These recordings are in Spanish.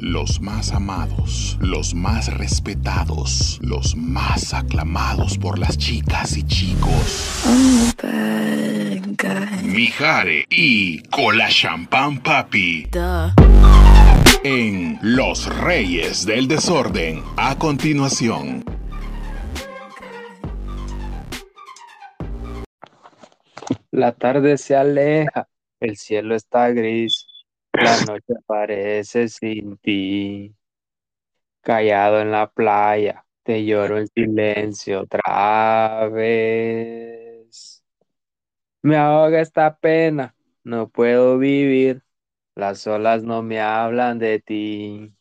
los más amados, los más respetados, los más aclamados por las chicas y chicos. Mijare y Cola Champán Papi. En Los Reyes del Desorden. A continuación. La tarde se aleja, el cielo está gris, la noche parece sin ti. Callado en la playa, te lloro en silencio otra vez. Me ahoga esta pena, no puedo vivir, las olas no me hablan de ti.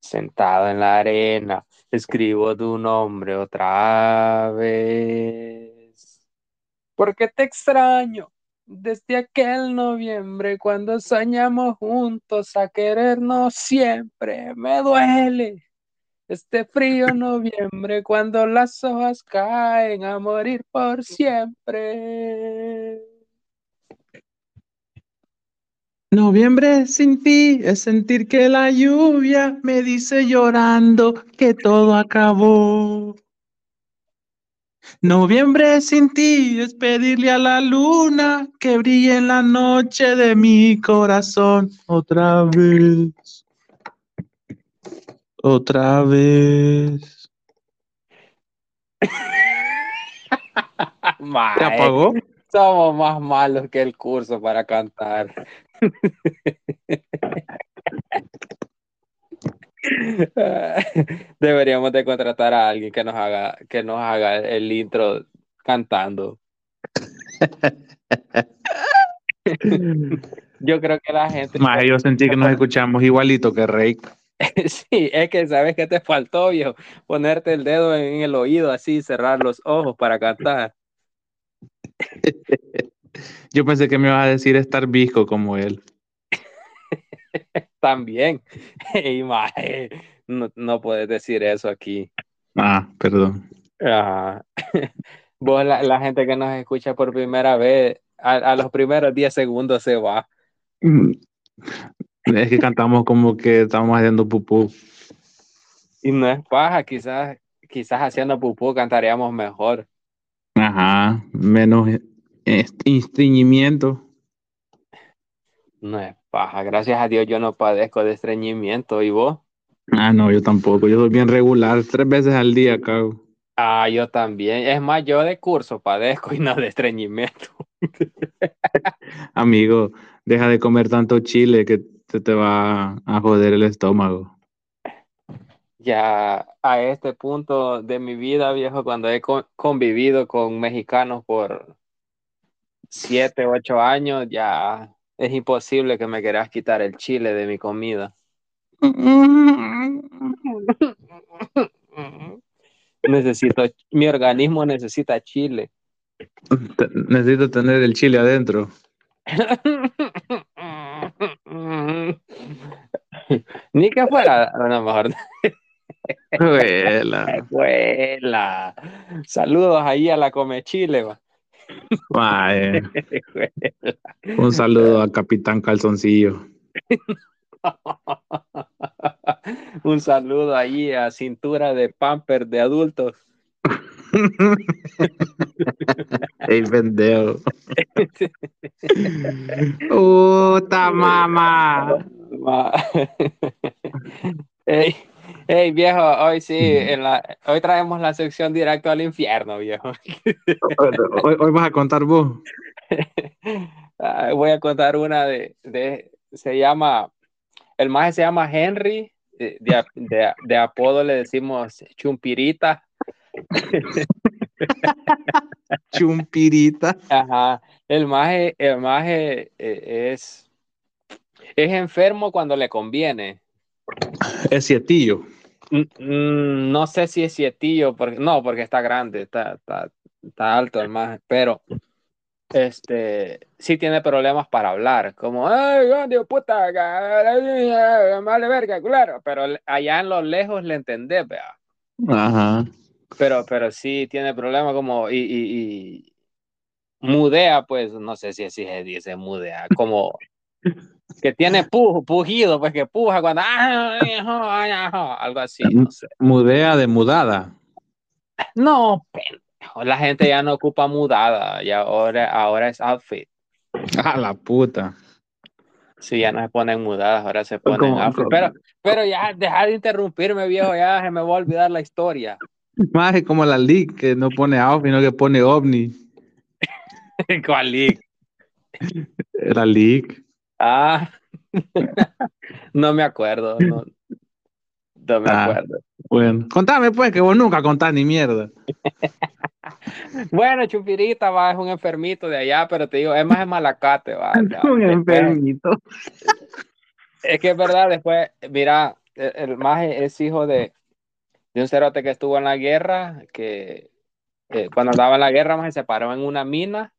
Sentado en la arena, escribo tu nombre otra vez. Porque te extraño desde aquel noviembre cuando soñamos juntos a querernos siempre. Me duele este frío noviembre cuando las hojas caen a morir por siempre. Noviembre sin ti es sentir que la lluvia me dice llorando que todo acabó. Noviembre sin ti es pedirle a la luna que brille en la noche de mi corazón otra vez. Otra vez. ¿Te apagó? Somos más malos que el curso para cantar. Deberíamos de contratar a alguien que nos haga, que nos haga el intro cantando. Yo creo que la gente. Más yo sentí que nos escuchamos igualito que Rey. Sí, es que sabes que te faltó, viejo, ponerte el dedo en el oído así, cerrar los ojos para cantar. Yo pensé que me ibas a decir estar visco como él. También. Y no, no, puedes decir eso aquí. Ah, perdón. Vos, la, gente que nos escucha por primera vez, a, los primeros 10 segundos se va. Mm. Es que cantamos como que estamos haciendo pupú. Y no es paja, quizás, quizás haciendo pupú cantaríamos mejor. Ajá, menos estreñimiento. No es paja, gracias a Dios yo no padezco de estreñimiento, ¿y vos? Ah, no, yo tampoco, yo soy bien regular, tres veces al día cago. Ah, yo también, es más, yo de curso padezco y no de estreñimiento. Amigo, deja de comer tanto chile que te, te va a joder el estómago. Ya a este punto de mi vida, viejo, cuando he convivido con mexicanos por siete, ocho años, ya es imposible que me quieras quitar el chile de mi comida. Necesito, mi organismo necesita chile. Necesito tener el chile adentro. Ni que fuera, a lo mejor. Saludos ahí a la Come Chile. Va. Un saludo a Capitán Calzoncillo. Un saludo ahí a Cintura de Pamper de adultos. Ey, pendejo. Puta mamá. Ey, Hey viejo, hoy sí, en la, hoy traemos la sección directo al infierno, viejo. Hoy, vas a contar vos. Voy a contar una de, de se llama, el maje se llama Henry, de, de, de apodo le decimos Chumpirita. Chumpirita. Ajá, el maje, el maje eh, es, es enfermo cuando le conviene. Es cietillo. No sé si es sietillo, porque, no, porque está grande, está, está, está alto el más, pero este, sí tiene problemas para hablar, como, ay, Dios puta, vale verga, claro, pero allá en lo lejos le entendés, vea. Ajá. Pero, pero sí tiene problemas como, y, y, mudea, pues, no sé si así se dice mudea, como que tiene pujido, pues que puja cuando, algo así, no sé. Mudea de mudada. No, pendejo, la gente ya no ocupa mudada, ya ahora, ahora es outfit. A la puta. Sí, ya no se ponen mudadas, ahora se ponen outfit. Pero, pero ya, deja de interrumpirme, viejo, ya se me va a olvidar la historia. Más como la leak, que no pone outfit, sino que pone ovni. ¿Cuál leak? La leak. Ah, no me acuerdo, no, no me ah, acuerdo. Bueno, contame pues, que vos nunca contás ni mierda. bueno, Chupirita, va, es un enfermito de allá, pero te digo, es más de Malacate, va. un enfermito. Es que es verdad, después, mira, el, más es hijo de, de un cerote que estuvo en la guerra, que eh, cuando andaba en la guerra, más se paró en una mina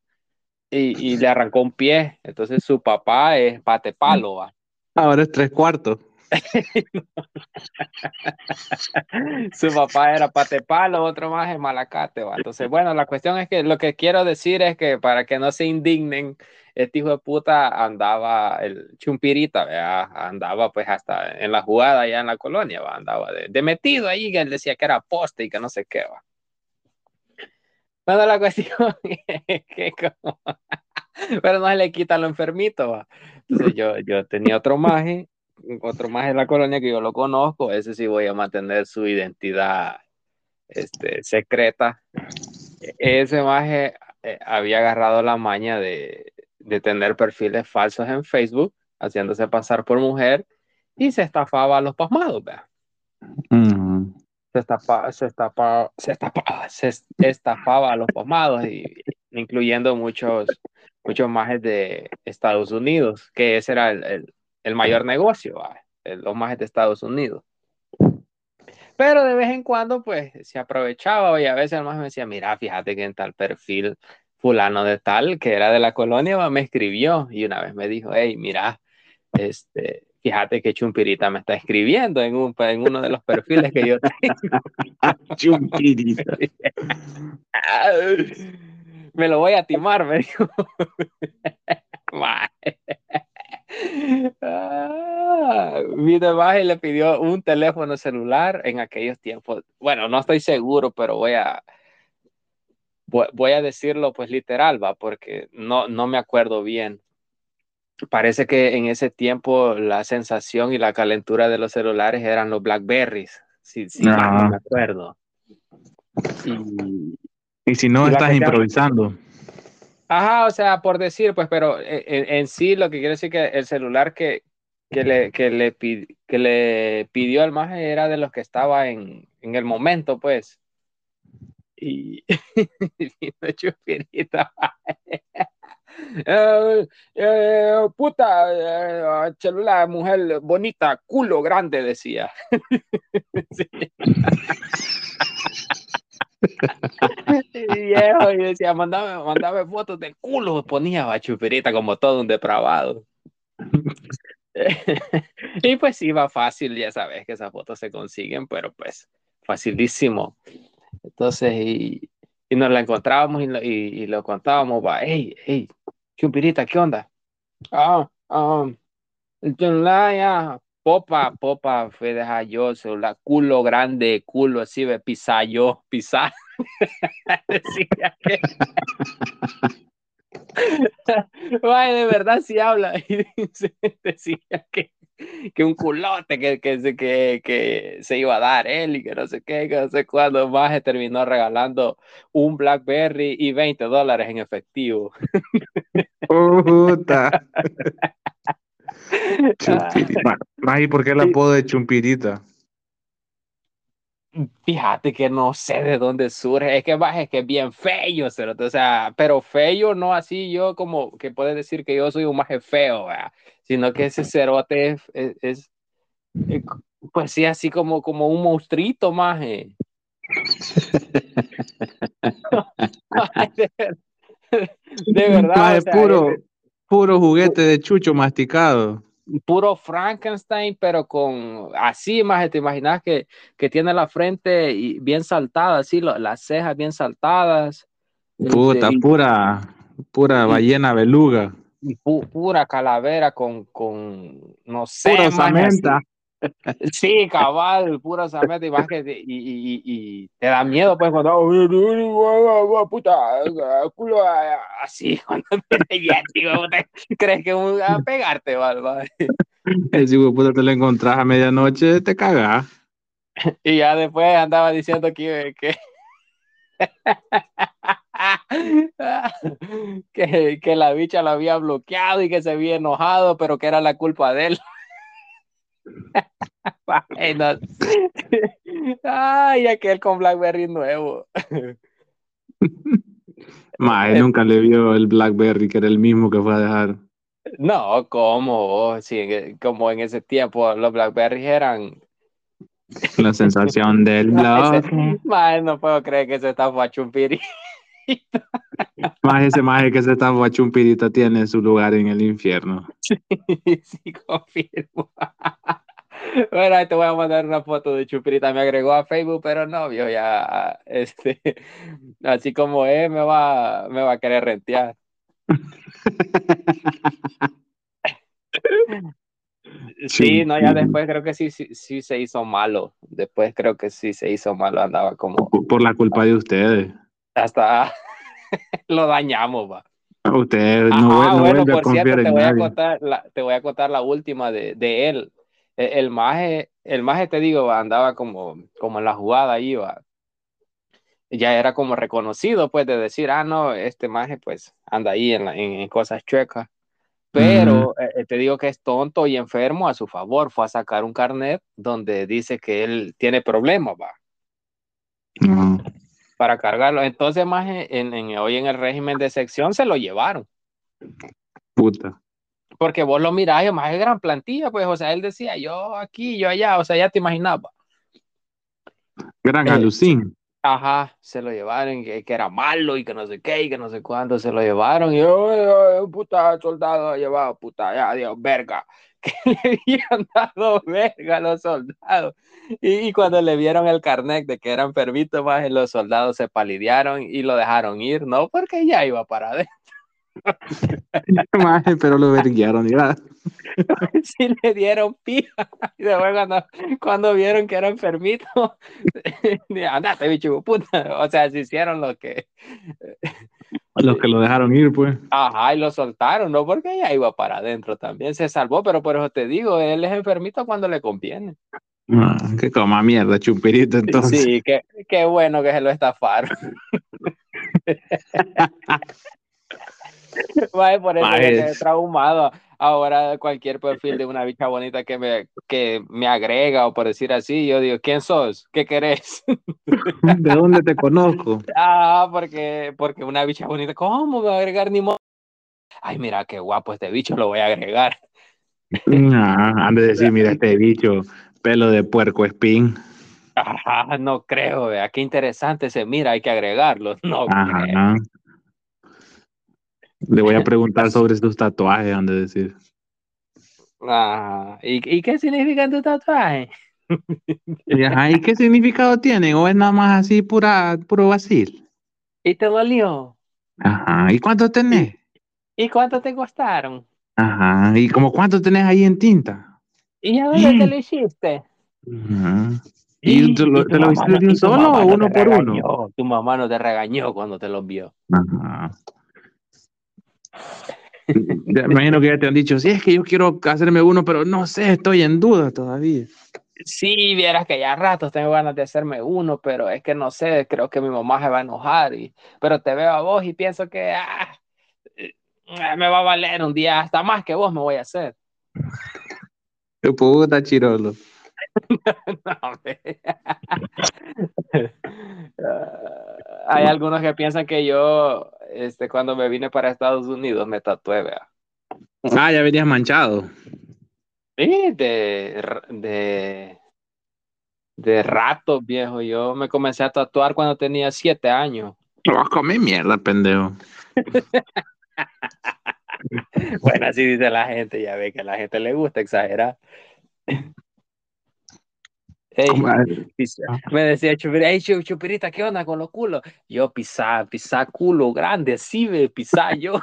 y, le arrancó un pie. Entonces su papá es pate palo, ¿va? Ahora es tres cuartos. su papá era pate palo, otro más es malacate, ¿va? Entonces, bueno, la cuestión es que lo que quiero decir es que para que no se indignen, este hijo de puta andaba, el chumpirita, ¿verdad? andaba pues hasta en la jugada allá en la colonia, ¿va? andaba de, metido ahí, que él decía que era poste y que no sé qué, va. Bueno, la cuestión es que como... Pero no se le quita lo enfermito, Entonces yo, yo tenía otro maje, otro maje en la colonia que yo lo conozco, ese sí voy a mantener su identidad este, secreta. Ese maje eh, había agarrado la maña de, de tener perfiles falsos en Facebook, haciéndose pasar por mujer, y se estafaba a los pasmados, ¿verdad? Se estafaba, se estafaba, se estafaba, se estafaba a los pomados, y, incluyendo muchos, muchos majes de Estados Unidos, que ese era el, el, mayor negocio, los majes de Estados Unidos. Pero de vez en cuando, pues, se aprovechaba y a veces el maje me decía, mira, fíjate que en tal perfil fulano de tal, que era de la colonia, me escribió y una vez me dijo, hey, mira, este, Fíjate que Chumpirita me está escribiendo en, un, en uno de los perfiles que yo tengo. Chumpirita. me lo voy a timar, me dijo. ah, mi y le pidió un teléfono celular en aquellos tiempos. Bueno, no estoy seguro, pero voy a voy a decirlo pues literal, va, porque no, no me acuerdo bien parece que en ese tiempo la sensación y la calentura de los celulares eran los Blackberries, si, si no me acuerdo. Y, si no, estás improvisando. Ajá, o sea, por decir, pues, pero en, sí lo que quiere decir que el celular que, que, le, que, le, que le pidió al maje era de los que estaba en, en el momento, pues. Y, y chupirita. Eh, eh, puta, eh, celular, mujer bonita, culo grande, decía. y viejo, y decía, mandame, mandame fotos del culo, ponía a chuperita como todo un depravado. y pues iba fácil, ya sabes que esas fotos se consiguen, pero pues facilísimo. Entonces, y, y nos la encontrábamos y lo, y, lo contábamos, va, hey, hey, Chumpirita, ¿qué onda? Ah, um, ya, popa, popa, fue dejar yo, la culo grande, culo así, ve, pisar yo, pisar. Decía que... Vaya, de verdad sí habla. Y decía que que un culote que, que, que, que, se iba a dar él y que no sé qué, que no sé cuándo más se terminó regalando un Blackberry y 20 dólares en efectivo. Puta. ¿y por qué el apodo de Chumpirita? Fíjate que no sé de dónde surge, es que es que es bien feo, o sea, pero feo no así yo como que puedes decir que yo soy un maje feo, sino que ese cerote es, es, Pues sí, así como, como un monstruito más. de, verdad. es puro, puro juguete de chucho masticado. Puro Frankenstein, pero con así, más te imaginas que, que tiene la frente bien saltada, así, las cejas bien saltadas. Puta, este, pura, pura ballena beluga. pura calavera con, con no sé. Pura. Sí, cabal, pura sameta y, y, y, y, te da miedo pues cuando puta, culo, así cuando te crees que va a pegarte, ¿vale? Si puta te lo encontrás a medianoche, te cagas. Y ya después andaba diciendo que, que que, que la bicha lo había bloqueado y que se había enojado, pero que era la culpa de él. Ay, aquel con Blackberry nuevo. Mae, nunca le vio el Blackberry, que era el mismo que fue a dejar. No, ¿cómo? Sí, como en ese tiempo los Blackberry eran. La sensación del blog. Mae, no puedo creer que se está fachumpiri. Más ese maje que se está fachumpirita tiene su lugar en el infierno. Sí, sí, confirmo. Bueno, te voy a mandar una foto de Chupirita. Me agregó a Facebook, pero no, vio ya, este, así como es, me va, me va a querer rentear. Sí, no, ya después creo que sí, sí, sí se hizo malo. Después creo que sí se hizo malo, andaba como. Por la culpa de ustedes. Hasta lo dañamos, va. Ustedes no, ah, bueno, por cierto, te voy, a contar la, te voy a contar la última de, de él. E, el maje, el maje te digo, andaba como, como en la jugada iba. Ya era como reconocido, pues, de decir, ah, no, este maje, pues, anda ahí en, en, cosas chuecas. Pero eh, te digo que es tonto y enfermo a su favor. Fue a sacar un carnet donde dice que él tiene problemas, va. Para cargarlo. Entonces, más en, en, hoy en el régimen de sección se lo llevaron. Puta porque vos lo mirás, y más es gran plantilla, pues, o sea, él decía, yo aquí, yo allá, o sea, ya te imaginaba. Gran eh, alucín. Ajá, se lo llevaron, que, que, era malo y que no sé qué, y que no sé cuánto, se lo llevaron, y yo, puta, soldado llevado, puta, ya, Dios, verga, que le habían dado verga a los soldados. Y, cuando le vieron el carnet de que eran enfermito, más los soldados se palidearon y lo dejaron ir, ¿no? Porque ya iba para adentro. pero lo verguiaron, ya. Sí le dieron pija. Y después cuando, cuando vieron que era enfermito, andate, bicho, puta. O sea, se hicieron lo que. Los que lo dejaron ir, pues. Ajá, y lo soltaron, ¿no? Porque ya iba para adentro también. Se salvó, pero por eso te digo, él es enfermito cuando le conviene. Ah, que coma mierda, chupirito, entonces. Sí, qué, qué bueno que se lo estafaron. por eso he traumado. Ahora cualquier perfil de una bicha bonita que me, que me agrega o por decir así, yo digo, ¿quién sos? ¿Qué querés? ¿De dónde te conozco? Ah, porque, porque una bicha bonita, ¿cómo me va a agregar ni modo? Ay, mira qué guapo este bicho, lo voy a agregar. Ah, han de decir, mira este bicho, pelo de puerco espín. Ajá, no creo, vea, qué interesante se mira, hay que agregarlo. No creo. Le voy a preguntar sobre sus tatuajes, han de decir. Ah, ¿y, qué significa tu tatuaje? ¿y qué significado tienen? ¿O es nada más así pura, puro vacil? ¿Y te dolió? Ajá, ¿y cuánto tenés? ¿Y cuánto te costaron? Ajá, ¿y como cuánto tenés ahí en tinta? ¿Y a dónde te lo hiciste? Ajá. ¿Y, te lo, hiciste de un solo o uno por uno? Tu mamá no te regañó cuando te lo vio. Ajá. Me imagino que ya te han dicho, sí, es que yo quiero hacerme uno, pero no sé, estoy en duda todavía. Sí, vieras que ya ratos tengo ganas de hacerme uno, pero es que no sé, creo que mi mamá se va a enojar, y, pero te veo a vos y pienso que ah, eh, me va a valer un día, hasta más que vos me voy a hacer. Qué puta chirolo. Hay algunos que piensan que yo este, cuando me vine para Estados Unidos me tatué, vea. Ah, ya venías manchado. Sí, de, de, De rato, viejo. Yo me comencé a tatuar cuando tenía siete años. No vas a comer mierda, pendejo. bueno, así dice la gente, ya ve que a la gente le gusta exagerar. Ey, pisa- me decía Chupirita, hey, Chu- Chupirita, ¿qué onda con los culos? Yo pisar, pisar culo grande, sí, ve, pisar yo.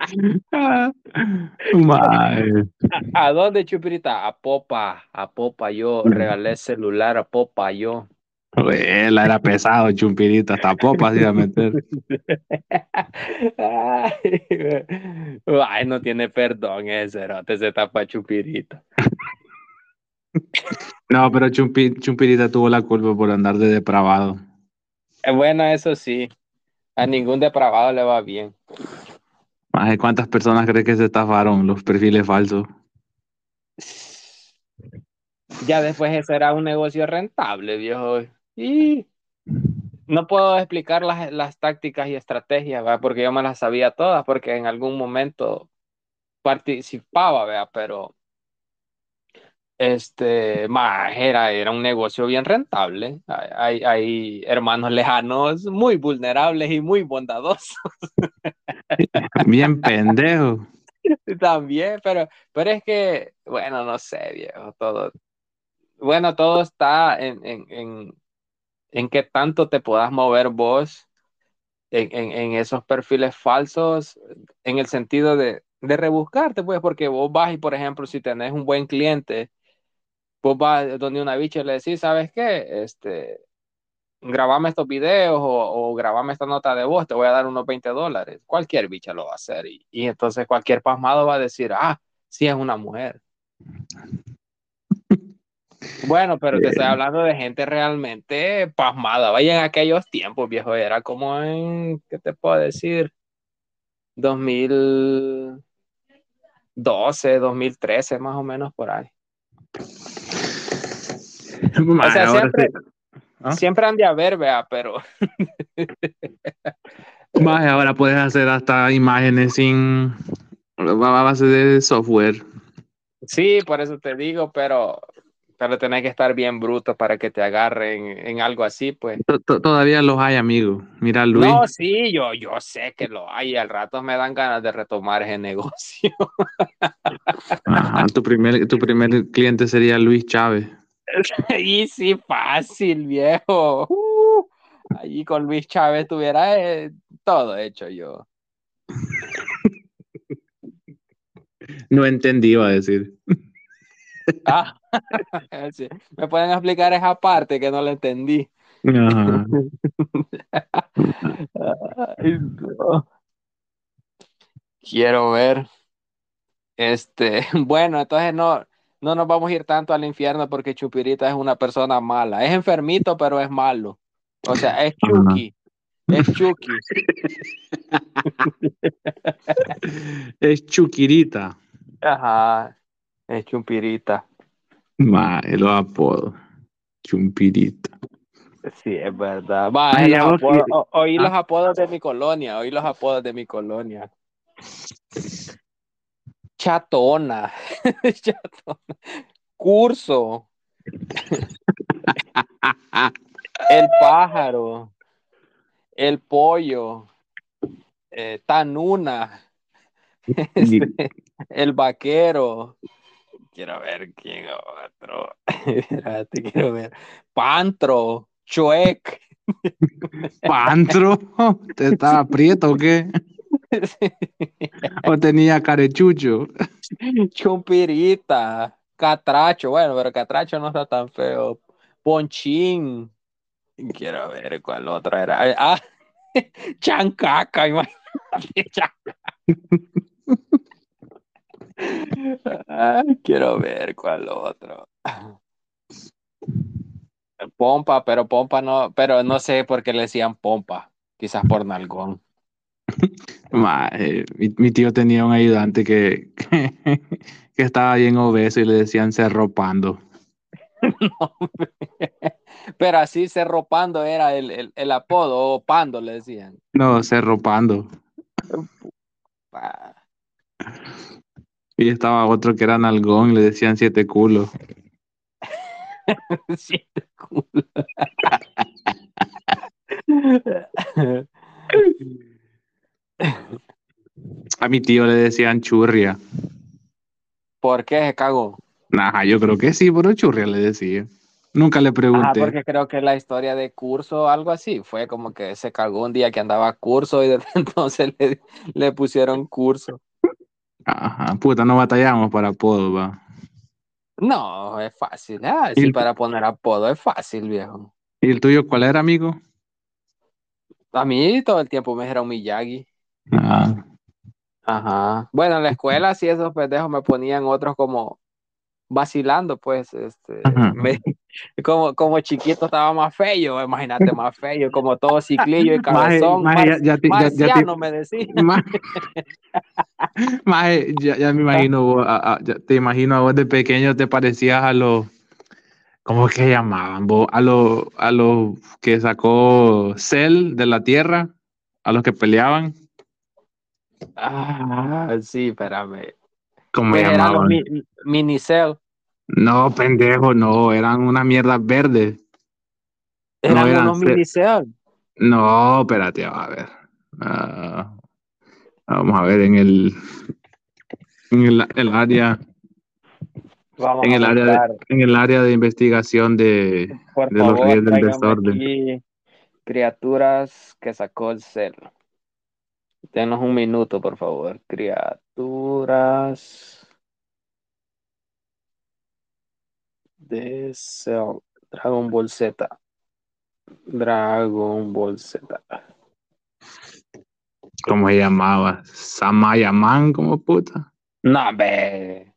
¿A dónde, Chupirita? A Popa, a Popa yo, regalé celular a Popa yo. Él era pesado, chumpirita, hasta popa se iba a meter. Ay, no tiene perdón ese, cerote, se tapa Chupirita. No, pero Chumpi- Chumpirita tuvo la culpa por andar de depravado. Eh, Bueno, eso sí, a ningún depravado le va bien. De cuántas personas crees que se estafaron los perfiles falsos. Ya después ese era un negocio rentable, viejo. Y no puedo explicar las, las tácticas y estrategias, ¿verdad? porque yo me las sabía todas, porque en algún momento participaba, ¿verdad? pero este, más era, era un negocio bien rentable. Hay, hay, hermanos lejanos muy vulnerables y muy bondadosos Bien pendejo. también, pero, pero es que, bueno, no sé, viejo, todo, bueno, todo está en, en, en, en qué tanto te puedas mover vos en, en, en esos perfiles falsos, en el sentido de, de rebuscarte, pues, porque vos vas y, por ejemplo, si tenés un buen cliente, vos vas donde una bicha y le decís, ¿sabes qué? Este, grabame estos videos o, o grabame esta nota de voz, te voy a dar unos 20 dólares. Cualquier bicha lo va a hacer. Y, y entonces cualquier pasmado va a decir, ah, sí es una mujer. Bueno, pero te estoy hablando de gente realmente pasmada. Vaya en aquellos tiempos, viejo, era como en, ¿qué te puedo decir? 2012, 2013, más o menos por ahí. Mae, O sea, siempre, sí- ¿Ah? siempre han de haber, vea, pero mae, ahora puedes hacer hasta imágenes sin a base de software. sí, por eso te digo, pero, pero tenés que estar bien bruto para que te agarren en algo así, pues. To- to- Todavía los hay, amigo. Mira, Luis. No, sí, yo, yo sé que lo hay, al rato me dan ganas de retomar ese negocio. Ajá, tu, primer, tu primer cliente sería Luis Chávez. Y sí, fácil, viejo. Uh, allí con Luis Chávez tuviera eh, todo hecho yo. No entendí, iba a decir. Ah, sí. ¿Me pueden explicar esa parte que no la entendí? Ajá. Ay, no. Quiero ver. Este, bueno, entonces no, no nos vamos a ir tanto al infierno porque Chupirita es una persona mala. Es enfermito, pero es malo. O sea, es Chucky. Es Chucky. Es Chuquirita. Ajá. Es Chupirita. Mae, los apodos. Chumpirita. Sí, es verdad. Va, Ay, los vos apodos- o- oí los Ah. apodos de mi colonia, oí los apodos de mi colonia. Chatona. Chatona. Curso. El pájaro. El pollo. eh, Tanuna. Este, el vaquero. Quiero ver quién otro. Espérate, quiero ver. Pantro. Chuec. ¿Pantro? ¿Te estaba prieto o qué? ¿O tenía carechucho? Chumpirita, Catracho, bueno, pero Catracho no está tan feo. Ponchín, quiero ver cuál otro era. Ah, Chancaca, imagínate, Chancaca. Ay, quiero ver cuál otro. Pompa, pero Pompa no, pero no sé por qué le decían Pompa, quizás por Nalgón. Eh, mi, mi tío tenía un ayudante que, que, que estaba bien obeso y le decían cerropando. Pero así cerropando era el, el, el apodo, o Pando le decían. No, cerropando. Y estaba otro que era nalgón y le decían siete culos. Siete culos. A mi tío le decían churria. ¿Por qué se cagó? Ajá, yo creo que sí, pero churria le decía. Nunca le Ah, pregunté. porque creo que la historia de curso o algo así fue como que se cagó un día que andaba a curso y desde entonces le, le pusieron curso. Ajá, puta, no batallamos para apodo, va. No, es fácil. Ah, Y sí, el- para poner apodo es fácil, viejo. ¿Y el tuyo cuál era, amigo? A mí todo el tiempo me dijeron Miyagi. Ah, Ajá. Bueno, en la escuela sí esos pendejos me ponían otros como vacilando, pues, este, me- como, como chiquito estaba más feo, imagínate más feo, como todo ciclillo y cabezón, maje, ya- me decía. Ma- Maje, ya, ya me imagino, vos, a- a- ya te imagino a vos de pequeño te parecías a los, ¿cómo que llamaban? vos? A los, a los que sacó Cell de la Tierra, a los que peleaban, Ah, sí, espérame. ¿cómo Pues eran los mi- minicel, No, pendejo, no, eran unas mierdas verdes. eran eran unos cel- minicel. No, espérate, a ver. Ah, vamos a ver en el, en el, el área, Vamos en el área de, en el área de investigación de, por de los reyes del desorden. aquí criaturas que sacó el cel. Denos un minuto, por favor. Criaturas de Cell. Dragon Ball Z. Dragon Ball Z. ¿Cómo se llamaba? Samayaman, como puta. No, ve.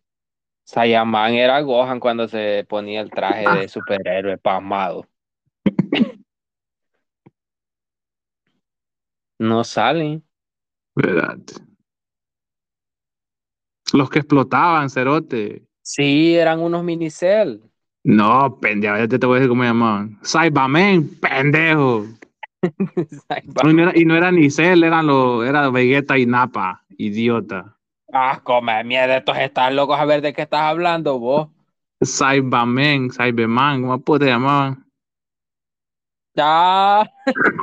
Saiyaman era Gohan cuando se ponía el traje Ah. de superhéroe pasmado. No salen. ¿Verdad? Los que explotaban, cerote. Sí, eran unos minicel. No, pendejo, ya te, te voy a decir cómo llamaban. Cyberman, pendejo. Y no, era, y no era ni Cell, eran los, era Vegeta y Napa, idiota. Ah, come mierda, estos están locos a ver de qué estás hablando vos. Cyberman, Cyberman, ¿cómo se llamaban? Ya.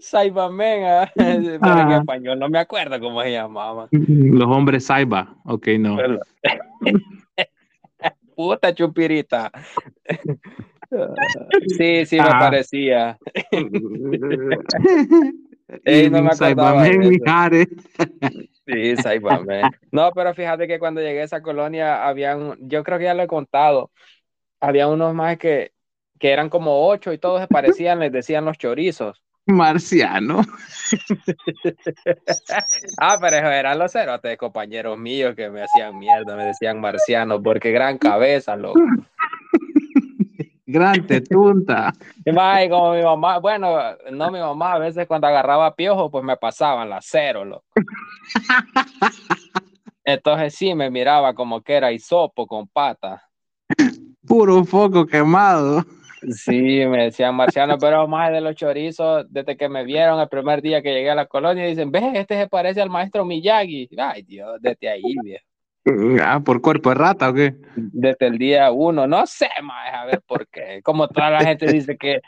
Cyberman, ah. pero en Ah. español no me acuerdo cómo se llamaban. Los hombres Cyber, ok, no. Puta chupirita. Sí, sí me Ah. parecía. Ey, no me acordaba. Sí, Cyberman. No, pero fíjate que cuando llegué a esa colonia habían, yo creo que ya lo he contado, había unos más que, que eran como ocho y todos se parecían, les decían los chorizos. Marciano. Ah, pero eran los cerotes, compañeros míos que me hacían mierda, me decían marciano, porque gran cabeza, loco. Gran tetunta. Y más, y como mi mamá, bueno, no mi mamá, a veces cuando agarraba piojo, pues me pasaban la cero, loco. Entonces sí, me miraba como que era hisopo con patas. Puro foco quemado. Sí, me decían marciano, pero más de los chorizos, desde que me vieron el primer día que llegué a la colonia, dicen, ves, este se parece al maestro Miyagi. Ay, Dios, desde ahí, viejo. Ah, por cuerpo de rata o qué? Desde el día uno, no sé, más, a ver por qué. Como toda la gente dice que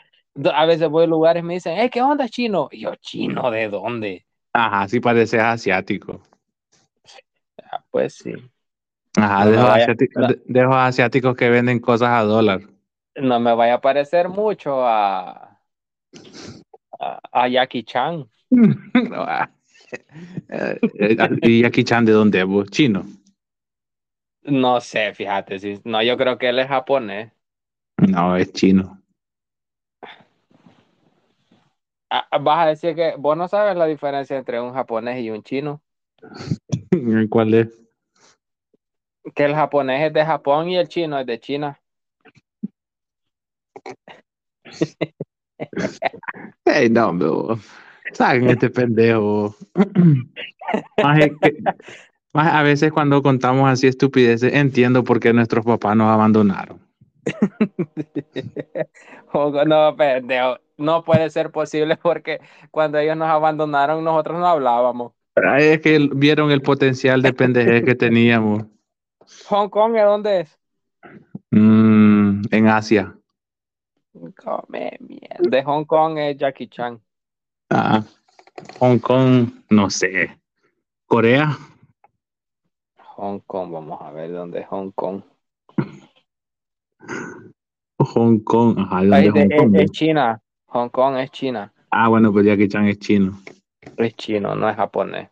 a veces voy a lugares y me dicen, hey, ¿qué onda, chino? Y yo, ¿chino de dónde? Ajá, sí pareces asiático. Ah, pues sí. Ajá, No de, esos vaya- asiáticos, no. de- de esos asiáticos que venden cosas a dólar. No me vaya a parecer mucho a, a, a Jackie Chan. No, ah. Eh, eh, ¿Y Jackie Chan de dónde es? Chino. No sé, fíjate, sí. No, yo creo que él es japonés. No, es chino. Ah, Vas a decir que vos no sabes la diferencia entre un japonés y un chino. ¿Cuál es? Que el japonés es de Japón y el chino es de China. Ey, no, hombre, vos. Saquen este pendejo. Maje, que- a veces cuando contamos así estupideces, entiendo por qué nuestros papás nos abandonaron. O- No, pendejo. No puede ser posible porque cuando ellos nos abandonaron, nosotros no hablábamos. Ay, Es que vieron el potencial de pendejez que teníamos. ¿Hong Kong es dónde es? Mm, en Asia. Come mierda. De Hong Kong es Jackie Chan. Ah, Hong Kong, no sé. Corea. Hong Kong, vamos a ver dónde es Hong Kong. Hong Kong, ajá, ¿dónde es de- Hong es, Kong? es China. Hong Kong es China. Ah, bueno, pues Jackie Chan es chino. Es chino, no es japonés.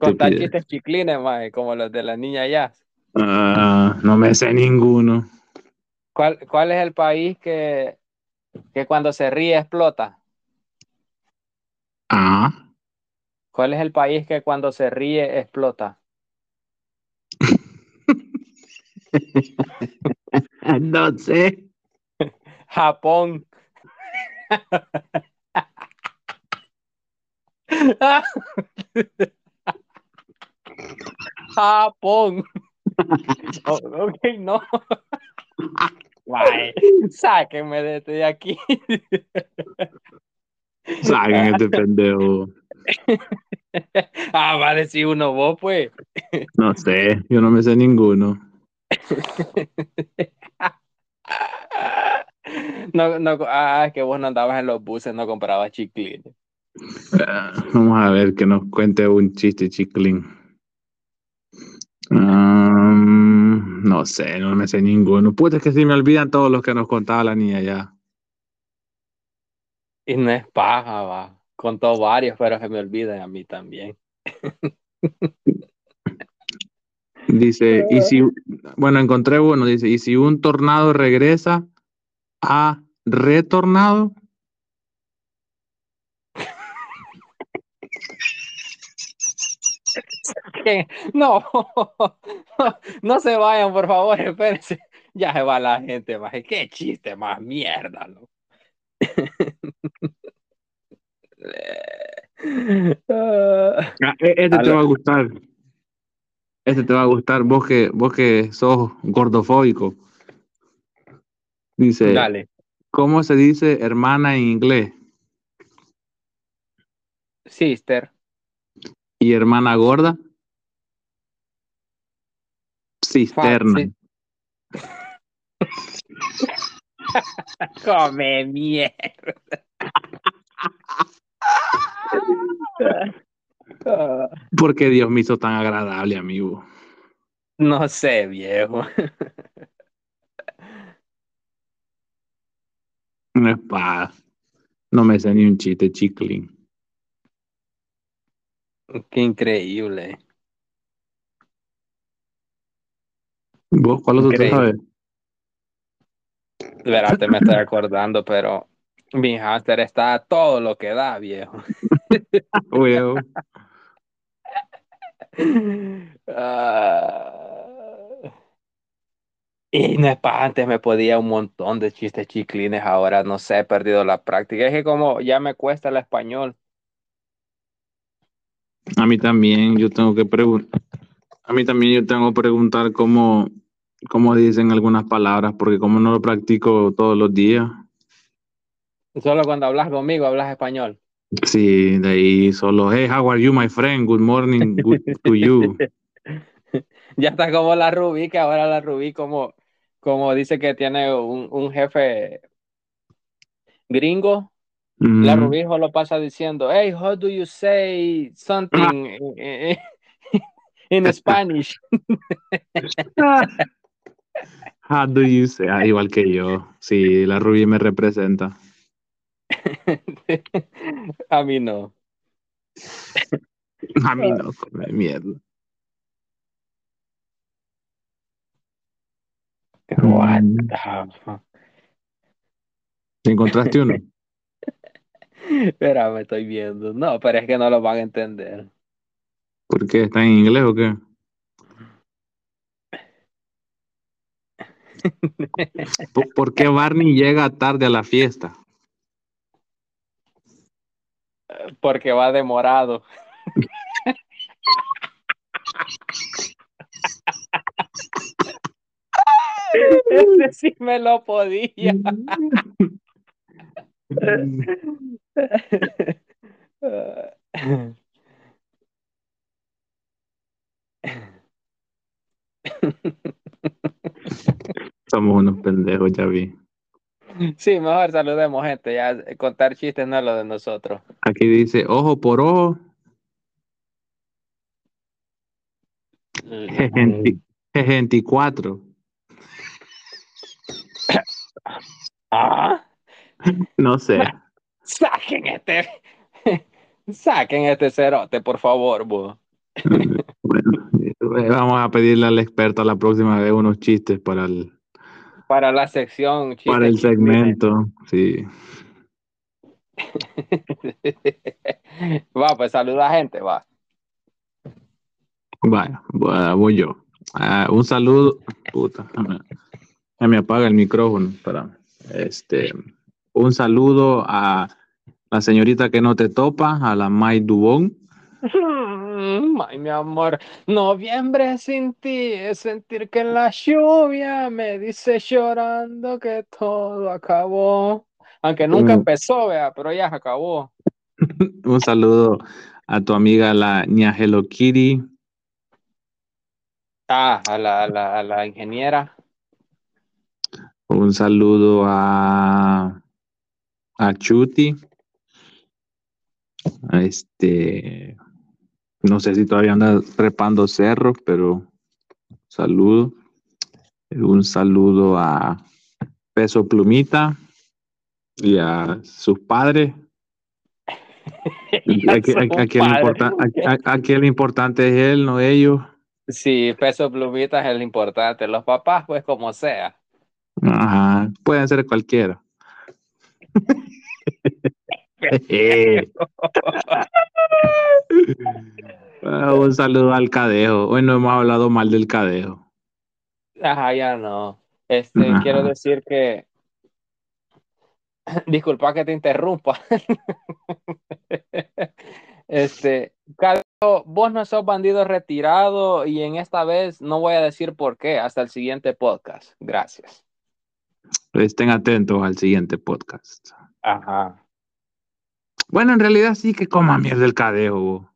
Contar chistes chiclines, mae, como los de la niña ya. Ah, no me sé ninguno. ¿Cuál, ¿Cuál es el país que, que cuando se ríe explota? Ah, ¿Cuál es el país que cuando se ríe explota? no sé. Japón. Japón. Oh, ok, no. Guay, sáquenme de, de aquí. Saquen este pendejo. Ah, va a decir uno vos, pues. No sé, yo no me sé ninguno. No, no, ah, es que vos no andabas en los buses, no comprabas chiclines. Ah, vamos a ver que nos cuente un chiste chiclín. No sé, no me sé ninguno. Puta, es que si me olvidan todos los que nos contaba la niña ya. Y no es paja, va. Contó varios, pero se me olvidan a mí también. Dice, y si, bueno, encontré uno, dice, y si un tornado regresa a retornado, ¿Qué? No, no se vayan, por favor, espérense. Ya se va la gente, más. Qué chiste más mierda, ¿no? Ah, Ah, e- Este te va a gustar. Este te va a gustar. Vos que, vos que sos gordofóbico. Dice, Dale, ¿cómo se dice hermana en inglés? sister. ¿Y hermana gorda? Cisterna. Come mierda. Ah, ¿Por qué Dios me hizo tan agradable, amigo? No sé, viejo. No es pa- No me sé ni un chiste chiclín. Qué increíble. ¿Vos cuál otro sabes? Verás, te me estoy acordando, pero mi hámster está a todo lo que da, viejo. Huevo. Ah. Y no es para antes me podía un montón de chistes chiclines, ahora no sé, he perdido la práctica. Es que como ya me cuesta el español. A mí también, yo tengo que preguntar. A mí también yo tengo que preguntar cómo, cómo dicen algunas palabras, porque como no lo practico todos los días. Solo cuando hablas conmigo hablas español. Sí, de ahí solo, hey, how are you, my friend? Good morning, good to you. Ya está como la Rubí, que ahora la Rubí como, como dice que tiene un, un jefe gringo, la. Rubí solo pasa diciendo, hey, how do you say something in, in Spanish? How do you say? Ah, igual que yo. Sí, la Rubí me representa. A mí no. A mí no, come mierda. What Mm. the fuck? ¿Encontraste uno? Espera, me estoy viendo. No, pero es que no lo van a entender. ¿Por qué? ¿Está en inglés o qué? ¿Por, por qué Barney llega tarde a la fiesta? Porque va demorado. Ese sí me lo podía. Somos unos pendejos, ya vi. Sí, mejor saludemos gente, ya eh, contar chistes no es lo de nosotros. Aquí dice ojo por ojo, Mm. 64. Ah, No sé. saquen este, saquen este cerote, por favor, bo. Bueno, eh, vamos a pedirle al experto la próxima vez unos chistes para el, Para la sección chistes para el segmento. Sí. va, pues saluda gente, va. Vaya, va- voy yo. Ah, un saludo. Puta, ya me- apaga el micrófono. Espera. Este, un saludo a la señorita que no te topa, a la May Dubón. Mm, Ay, mi amor, noviembre sin ti es sentir que en la lluvia me dice llorando que todo acabó. Aunque nunca Mm. empezó, vea, pero ya se acabó. Un saludo a tu amiga la ña Hello Kitty. Ah, a la, a la, a la ingeniera. Un saludo a, a Chuti. A Este, no sé si todavía anda trepando cerros, pero saludo. Un saludo a Peso Plumita y a sus padres. A el importante es él, no ellos. Sí, peso plumita es el importante. Los papás, pues como sea. Ajá, pueden ser cualquiera. Ah, Un saludo al cadejo. Hoy no hemos hablado mal del cadejo. Ajá, ya no. Este, Ajá. quiero decir que, disculpa que te interrumpa. Este, Carlos, vos no sos bandido retirado y en esta vez no voy a decir por qué hasta el siguiente podcast. Gracias. Estén atentos al siguiente podcast. Ajá. Bueno, en realidad sí que coma mierda el cadejo.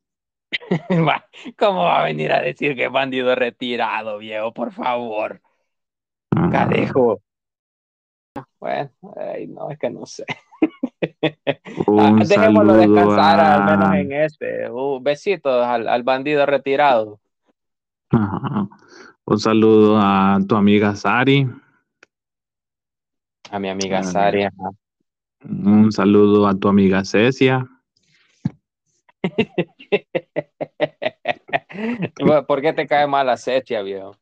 ¿Cómo va a venir a decir que es bandido retirado, viejo? Por favor. Ajá. Cadejo. Bueno, ay, no, es que no sé. Un Ah, Dejémoslo descansar al menos en este. Uh, besitos al, al bandido retirado. Ajá. Un saludo a tu amiga Sari. A mi amiga Ah, Sari. ajá. Un saludo a tu amiga Cecia. ¿Por qué te cae mal la Setia, viejo?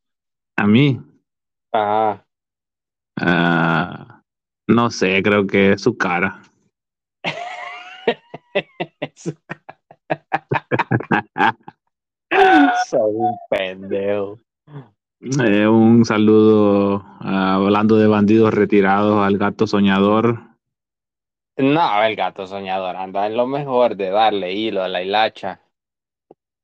A mí. Ajá. ah, no sé, creo que es su cara. Soy un pendejo. Eh, un saludo, ah, hablando de bandidos retirados, al gato soñador. No, el gato soñador anda en lo mejor de darle hilo a la hilacha.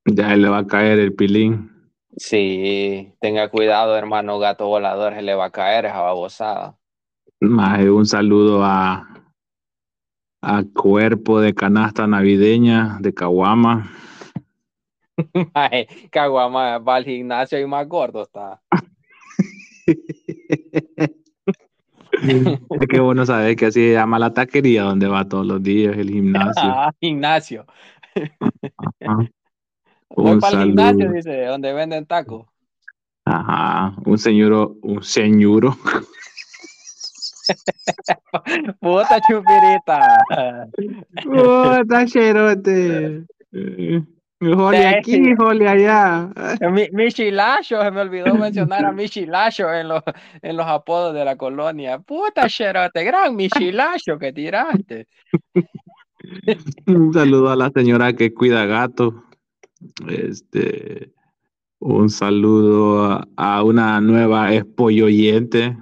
Ya le va a caer el pilín. Sí, tenga cuidado, hermano gato volador, se le va a caer esa babosada. Más un saludo a, a Cuerpo de Canasta Navideña de Caguama. Caguama va al gimnasio y más gordo está. Es que vos no sabés que así se llama la taquería donde va todos los días, el gimnasio. Ah, gimnasio. Ajá. Voy Un para el gimnasio, dice, donde venden tacos. Ajá. Un señor, un señuro. Puta chupirita. ¡Puta cherote! Eh, Jole aquí, jole allá. Mi, Michilacho, se me olvidó mencionar a Michilacho en los, en los apodos de la colonia. Puta cherote, gran Michilacho que tiraste. Un saludo a la señora que cuida gatos. Este, un saludo a, a una nueva espolloyente,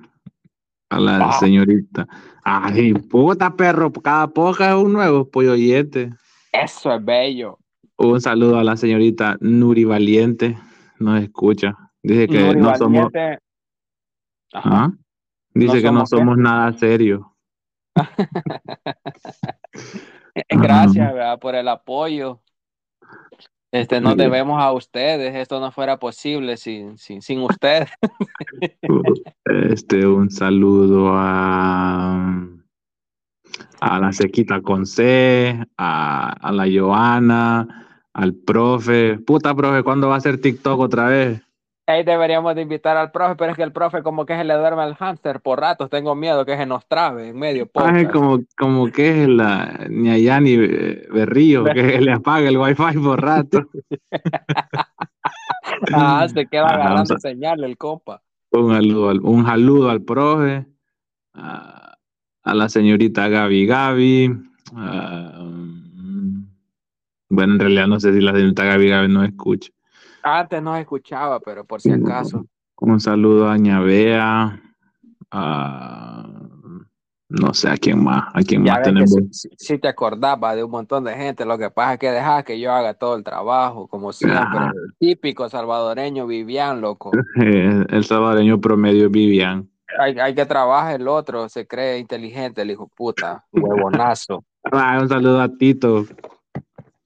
a la Wow. señorita. Ay, puta perro, cada poca es un nuevo polloyente. Eso es bello. Un saludo a la señorita Nuri Valiente, nos escucha. Dice que Nuri no somos. Ajá. ¿Ah? Dice No que no somos qué. nada serios. Gracias ¿verdad? por el apoyo. Este, nos debemos a ustedes. Esto no fuera posible sin, sin, sin ustedes. Este, un saludo a, a la Sequita con C, a, a la Joana, al profe. Puta, profe, ¿cuándo va a ser TikTok otra vez? Ahí deberíamos de invitar al profe, pero es que el profe como que se le duerme al hámster por ratos. Tengo miedo que se nos trabe en medio Ay, podcast. como, como que es la ni allá ni Berrío, que le apaga el wifi por rato. Ah, se queda Ajá, agarrando a- señal el compa. Un saludo al, un saludo al profe, a, a la señorita Gaby Gaby. a, bueno, en realidad no sé si la señorita Gaby Gaby no escucha. Antes no escuchaba, pero por si acaso. Un saludo a Ñavea, a no sé a quién más, a quién Ya más tenemos. sí te acordaba de un montón de gente. Lo que pasa es que dejas que yo haga todo el trabajo, como siempre. Ajá. Típico salvadoreño Vivian, loco. El salvadoreño promedio Vivian. Hay, hay que trabajar el otro, se cree inteligente, el hijo puta, huevonazo. Ah, un saludo a Tito.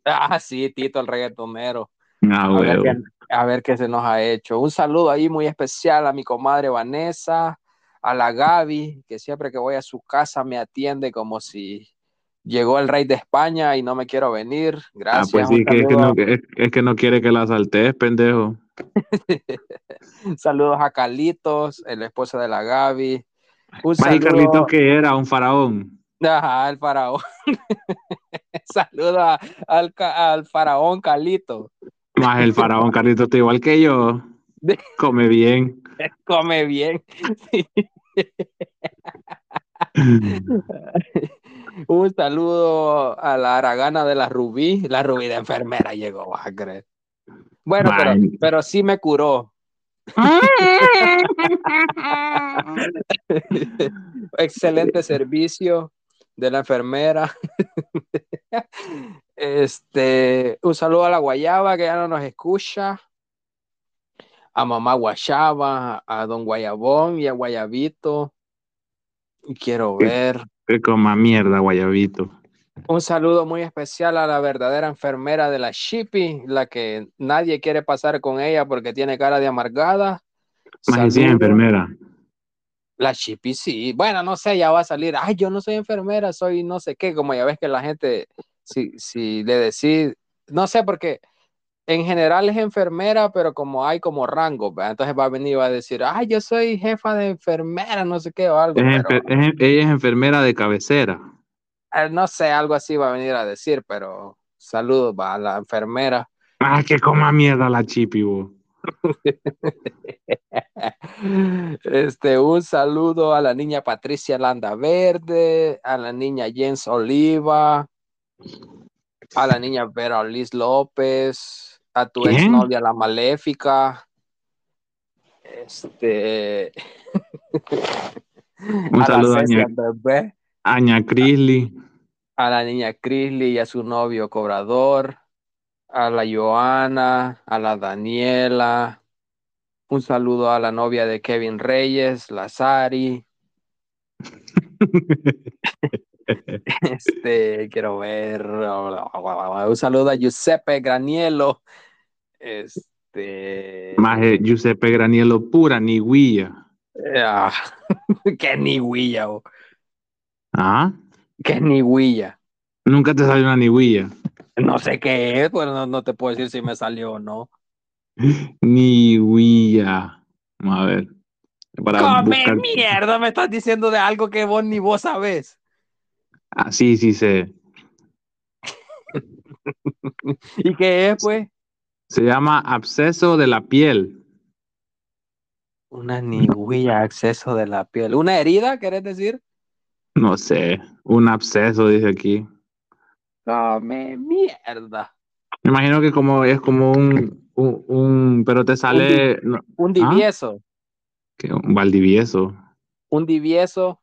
Ah, sí, Tito el reggaetonero. Ah, A ver, qué, a ver qué se nos ha hecho. Un saludo ahí muy especial a mi comadre Vanessa, a la Gaby, que siempre que voy a su casa me atiende como si llegó el rey de España y no me quiero venir. Ah, Gracias. pues sí, que es, que no, es, es que no quiere que la saltes, pendejo. saludos a Carlitos, el esposo de la Gaby. Un saludo, Carlitos que era un faraón. Ajá, el faraón. Saludos a- al, al faraón Carlito. Más el faraón Carlitos está igual que yo. Come bien. Come bien. Un saludo a la aragana de la Rubí. La Rubí de enfermera llegó, vas a creer. Bueno, pero, pero sí me curó. Excelente servicio de la enfermera. Este, un saludo a la Guayaba que ya no nos escucha. A mamá Guayaba, a don Guayabón y a Guayabito. Quiero ver. Que coma mierda, guayabito. Un saludo muy especial a la verdadera enfermera de la Shippy, la que nadie quiere pasar con ella porque tiene cara de amargada. Más enfermera. La Chippy sí. Bueno, no sé, ya va a salir. Ay, yo no soy enfermera, soy no sé qué. Como ya ves que la gente, si, si le decís, no sé, porque en general es enfermera, pero como hay como rango, ¿verdad? entonces va a venir y va a decir, ay, yo soy jefa de enfermera, no sé qué, o algo. Es pero, enfer- es- ella es enfermera de cabecera. eh, no sé, algo así va a venir a decir, pero saludos va a la enfermera. Ah, que coma mierda la chipi, bo. Este, un saludo a la niña Patricia Landa Verde, a la niña Jens Oliva, a la niña Vera Liz López, a tu ¿Quién? exnovia la Maléfica. Este. Un a saludo la a Cecia Ña- Bebé, Aña Crisley. a la niña Crisley y a su novio Cobrador, a la Joana, a la Daniela. Un saludo a la novia de Kevin Reyes, la Sari. Este, quiero ver. Un saludo a Giuseppe Granielo. Este. Más Giuseppe Granielo pura, ni huilla. ah, que ni huilla, oh, ¿Ah? que ni huilla. Nunca te salió una ni huilla. No sé qué es, pues no, no te puedo decir si me salió o no. Ni huilla. A ver. Para ¡Come buscar. mierda! Me estás diciendo de algo que vos ni vos sabés. Ah, sí, sí sé. ¿Y qué es, pues? Se llama absceso de la piel. Una ni huilla, acceso de la piel. ¿Una herida, querés decir? No sé. Un absceso, dice aquí. ¡Come mierda! Me imagino que como es como un, un, un- pero te sale no, Un ¿Ah? divieso. un Valdivieso. Un divieso.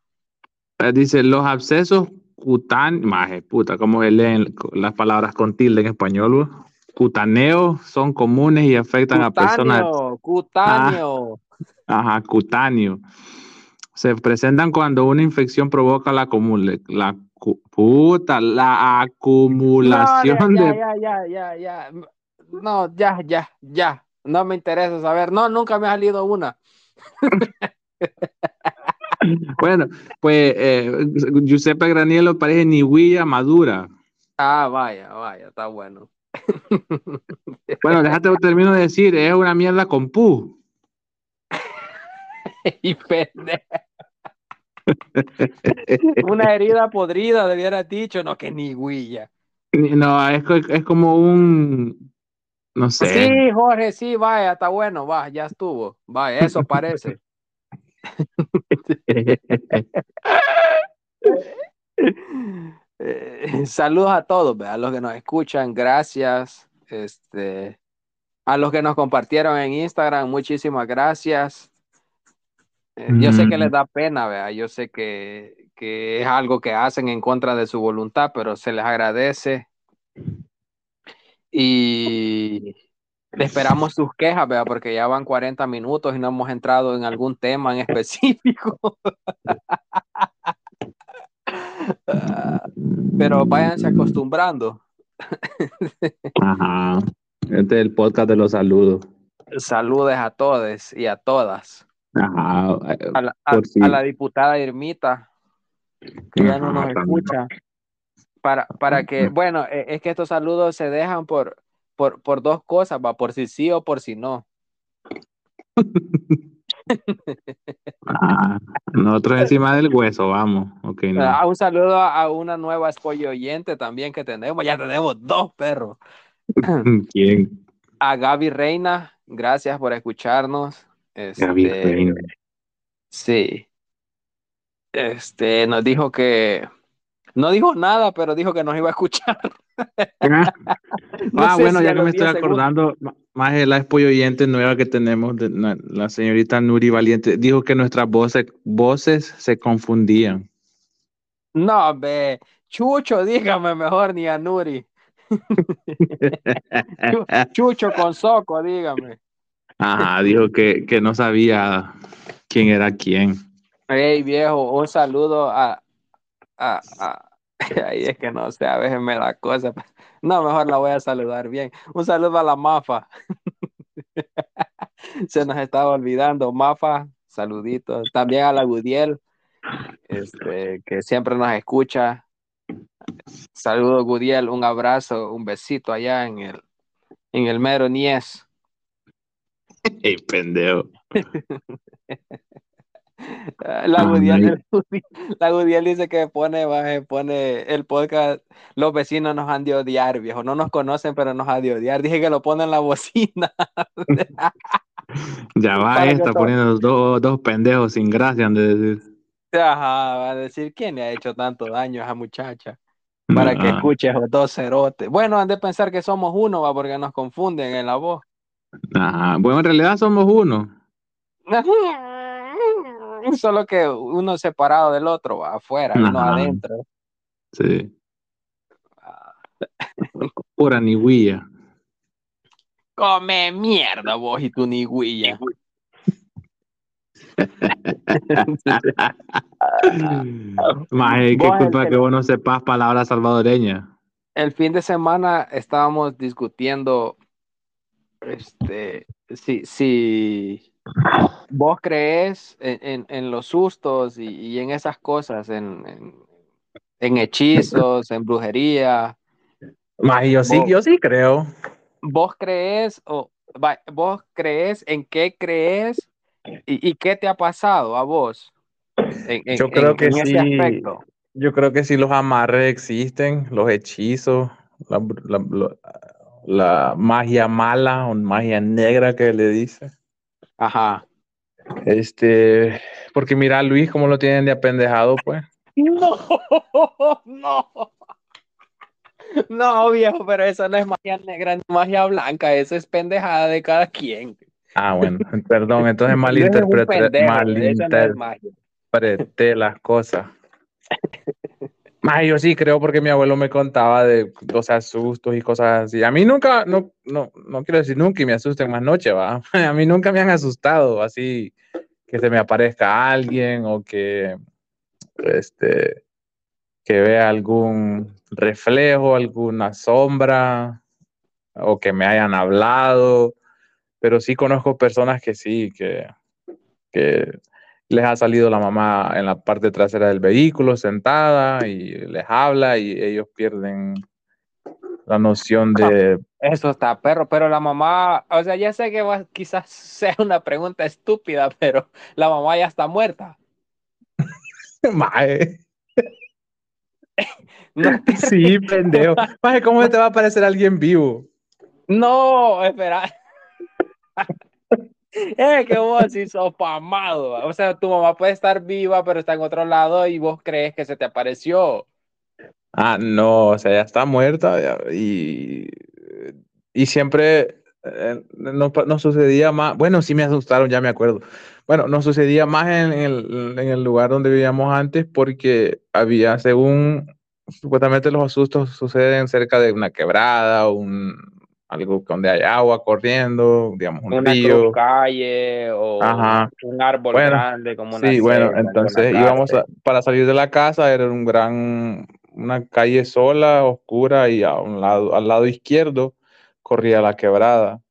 Eh, Dice los abscesos cutáneos, maje, puta, cómo se leen las palabras con tilde en español? Cutaneos son comunes y afectan a personas, Cutáneo, cutáneo. ajá, cutáneo. Se presentan cuando una infección provoca la la puta, la acumulación No, ya, de ya, ya, ya, ya. no, ya, ya, ya. No me interesa saber. No, nunca me ha salido una. Bueno, pues eh, Giuseppe Granielo parece ni huilla madura. Ah, vaya, vaya, está bueno. Bueno, déjate termino de decir, es una mierda con pu. y pendejo. Una herida podrida, debiera dicho, no, que ni huilla. No, es, es como un, no sé. Sí, Jorge, sí, vaya, está bueno, va, ya estuvo. Vaya, eso parece. Eh, saludos a todos, ve, a los que nos escuchan, gracias. Este, a los que nos compartieron en Instagram, muchísimas gracias. Eh, Yo sé que les da pena, vea, yo sé que, que es algo que hacen en contra de su voluntad, pero se les agradece. Y esperamos sus quejas, vea, porque ya van 40 minutos y no hemos entrado en algún tema en específico. Pero váyanse acostumbrando. Ajá. Este es el podcast de los saludos. Saludes a todos y a todas. Ajá. A la, a- si- a la diputada Irmita, que ya no nos Ajá, escucha. Para, para que, bueno, e- es que estos saludos se dejan por, por, por dos cosas, va, por si sí o por si no. Ajá. Nosotros encima del hueso, vamos. Ok, no. Ah, un saludo a, una nueva spoiler oyente también que tenemos. Ya tenemos dos perros. ¿Quién? A Gaby Reina, gracias por escucharnos. Gaby Este. Sí. Este, nos dijo que no dijo nada, pero dijo que nos iba a escuchar. Ah, No ah, sé bueno, si a ya que los me estoy 10 segundos. acordando, ma- más de la apoyo oyente nueva que tenemos, de la, la señorita Nuri Valiente, dijo que nuestras voces, voces se confundían. No, ve, Chucho, dígame mejor ni a Nuri. Chu- Chucho con Soco, dígame. Ajá, dijo que, que no sabía quién era quién. Hey, viejo, un saludo a, a, a- Ay, es que no sé, a veces me da cosa. No, mejor la voy a saludar bien. Un saludo a la Mafa. Se nos estaba olvidando, Mafa, saluditos. También a la Gudiel, este, que siempre nos escucha. Saludos, Gudiel, un abrazo, un besito allá en el, en el mero Nies. Ey, pendejo. La Gudiel, la dice que pone, baje, pone el podcast, los vecinos nos han de odiar, viejo, no nos conocen, pero nos han de odiar. Dije que lo pone en la bocina. Ya va esta todo- poniendo dos, dos pendejos sin gracia, han de decir. Ajá, va a decir, ¿quién le ha hecho tanto daño a esa muchacha? Para que Ah, escuche esos dos cerotes. Bueno, han de pensar que somos uno, va, porque nos confunden en la voz. Ajá. Bueno, en realidad somos uno. Solo que uno separado del otro, va, afuera, Ajá. adentro. Sí. Pura ni huilla. Come mierda vos y tu niguilla. Maje, qué culpa que vos no sepas palabras salvadoreñas. El fin de semana estábamos discutiendo este si, si vos crees en, en- en los sustos y, y en esas cosas, en, en, en hechizos, en brujería. Maje, yo sí, yo sí creo. ¿Vos crees o vos crees en qué crees y, y qué te ha pasado a vos? Yo creo que sí. aspecto. Yo creo que sí los amarres existen, los hechizos, la, la- la- la magia mala o magia negra que le dice. Ajá. Este, porque mira a Luis cómo lo tienen de apendejado, pues. No, no. No, viejo, pero eso no es magia negra ni magia blanca, eso es pendejada de cada quien. Ah, bueno, perdón, entonces es malinterpreté, no es malinterpreté las cosas. Yo sí creo porque mi abuelo me contaba de, o sea, sustos y cosas así. A mí nunca, no, no, no quiero decir nunca y me asusten más noche, va. A mí nunca me han asustado así que se me aparezca alguien o que, este, que vea algún reflejo, alguna sombra, o que me hayan hablado, pero sí conozco personas que sí, que, que les ha salido la mamá en la parte trasera del vehículo sentada y les habla y ellos pierden la noción de... Eso está perro, pero la mamá, o sea, ya sé que va, quizás sea una pregunta estúpida, pero la mamá ya está muerta. Mae. Sí, pendejo. Mae, ¿cómo te va a parecer alguien vivo? No, espera. Es que vos sí sos pamado. O sea, tu mamá puede estar viva, pero está en otro lado y vos crees que se te apareció. Ah, no, o sea, ya está muerta y, y siempre eh, no, sucedía más. Bueno, sí me asustaron, ya me acuerdo. Bueno, no sucedía más en el, en el lugar donde vivíamos antes porque había, según supuestamente los asustos suceden cerca de una quebrada o un, algo donde hay agua corriendo, digamos, un una río. calle o un árbol grande como una Sí, bueno, entonces íbamos para salir de la casa, era un gran, una calle sola, oscura, y a un lado, al lado izquierdo corría la quebrada.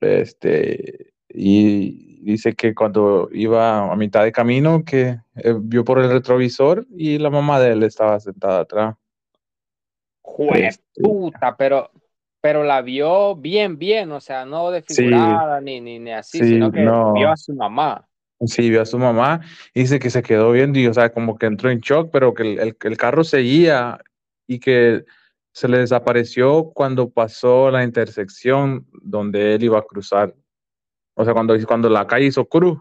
Este, y dice que cuando iba a mitad de camino, que eh, vio por el retrovisor y la mamá de él estaba sentada atrás. Joder, este, puta, pero pero la vio bien, bien, o sea, no desfigurada ni, ni, así, sino que vio a su mamá. Sí, vio a su mamá y dice que se quedó viendo y, o sea, como que entró en shock, pero que el, el, carro seguía y que se le desapareció cuando pasó la intersección donde él iba a cruzar. O sea, cuando, cuando la calle hizo cruz.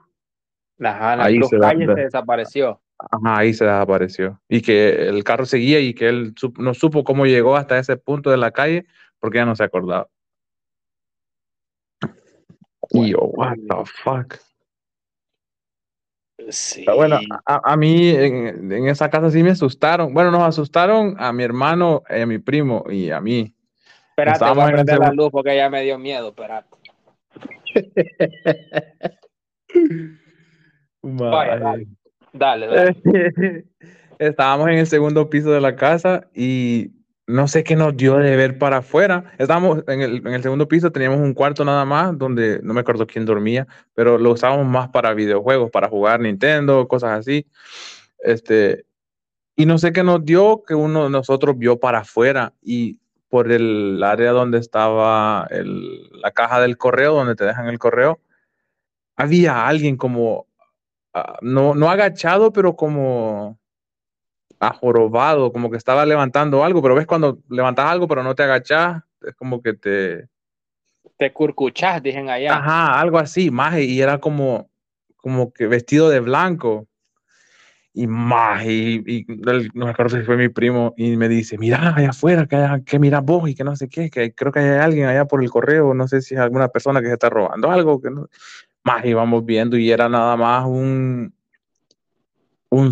Ajá, la ahí se, calle se desapareció. Ajá, ahí se desapareció. Y que el carro seguía y que él no supo cómo llegó hasta ese punto de la calle porque ya no se acordaba. Y yo, what the fuck. Sí. Bueno, a, mí en, esa casa sí me asustaron. Bueno, nos asustaron a mi hermano, a mi primo y a mí. Espérate, voy a prender la luz porque ya me dio miedo, espérate. dale, dale. Estábamos en el segundo piso de la casa y no sé qué nos dio de ver para afuera. Estábamos en el, en el, segundo piso, teníamos un cuarto nada más donde no me acuerdo quién dormía, pero lo usábamos más para videojuegos, para jugar Nintendo, cosas así. Este, y no sé qué nos dio que uno de nosotros vio para afuera y por el área donde estaba la caja del correo, donde te dejan el correo, había alguien como, ah, no, no agachado, pero como ajorobado, como que estaba levantando algo, pero ves cuando levantas algo pero no te agachas, es como que te... Te curcuchas, dicen allá. Ajá, algo así, más, y era como, como que vestido de blanco. Y más, y, no me acuerdo si fue mi primo, y me dice, mira allá afuera, que, que mira vos y que no sé qué, que creo que hay alguien allá por el correo, no sé si es alguna persona que se está robando algo, que no... Más íbamos viendo y era nada más un, un,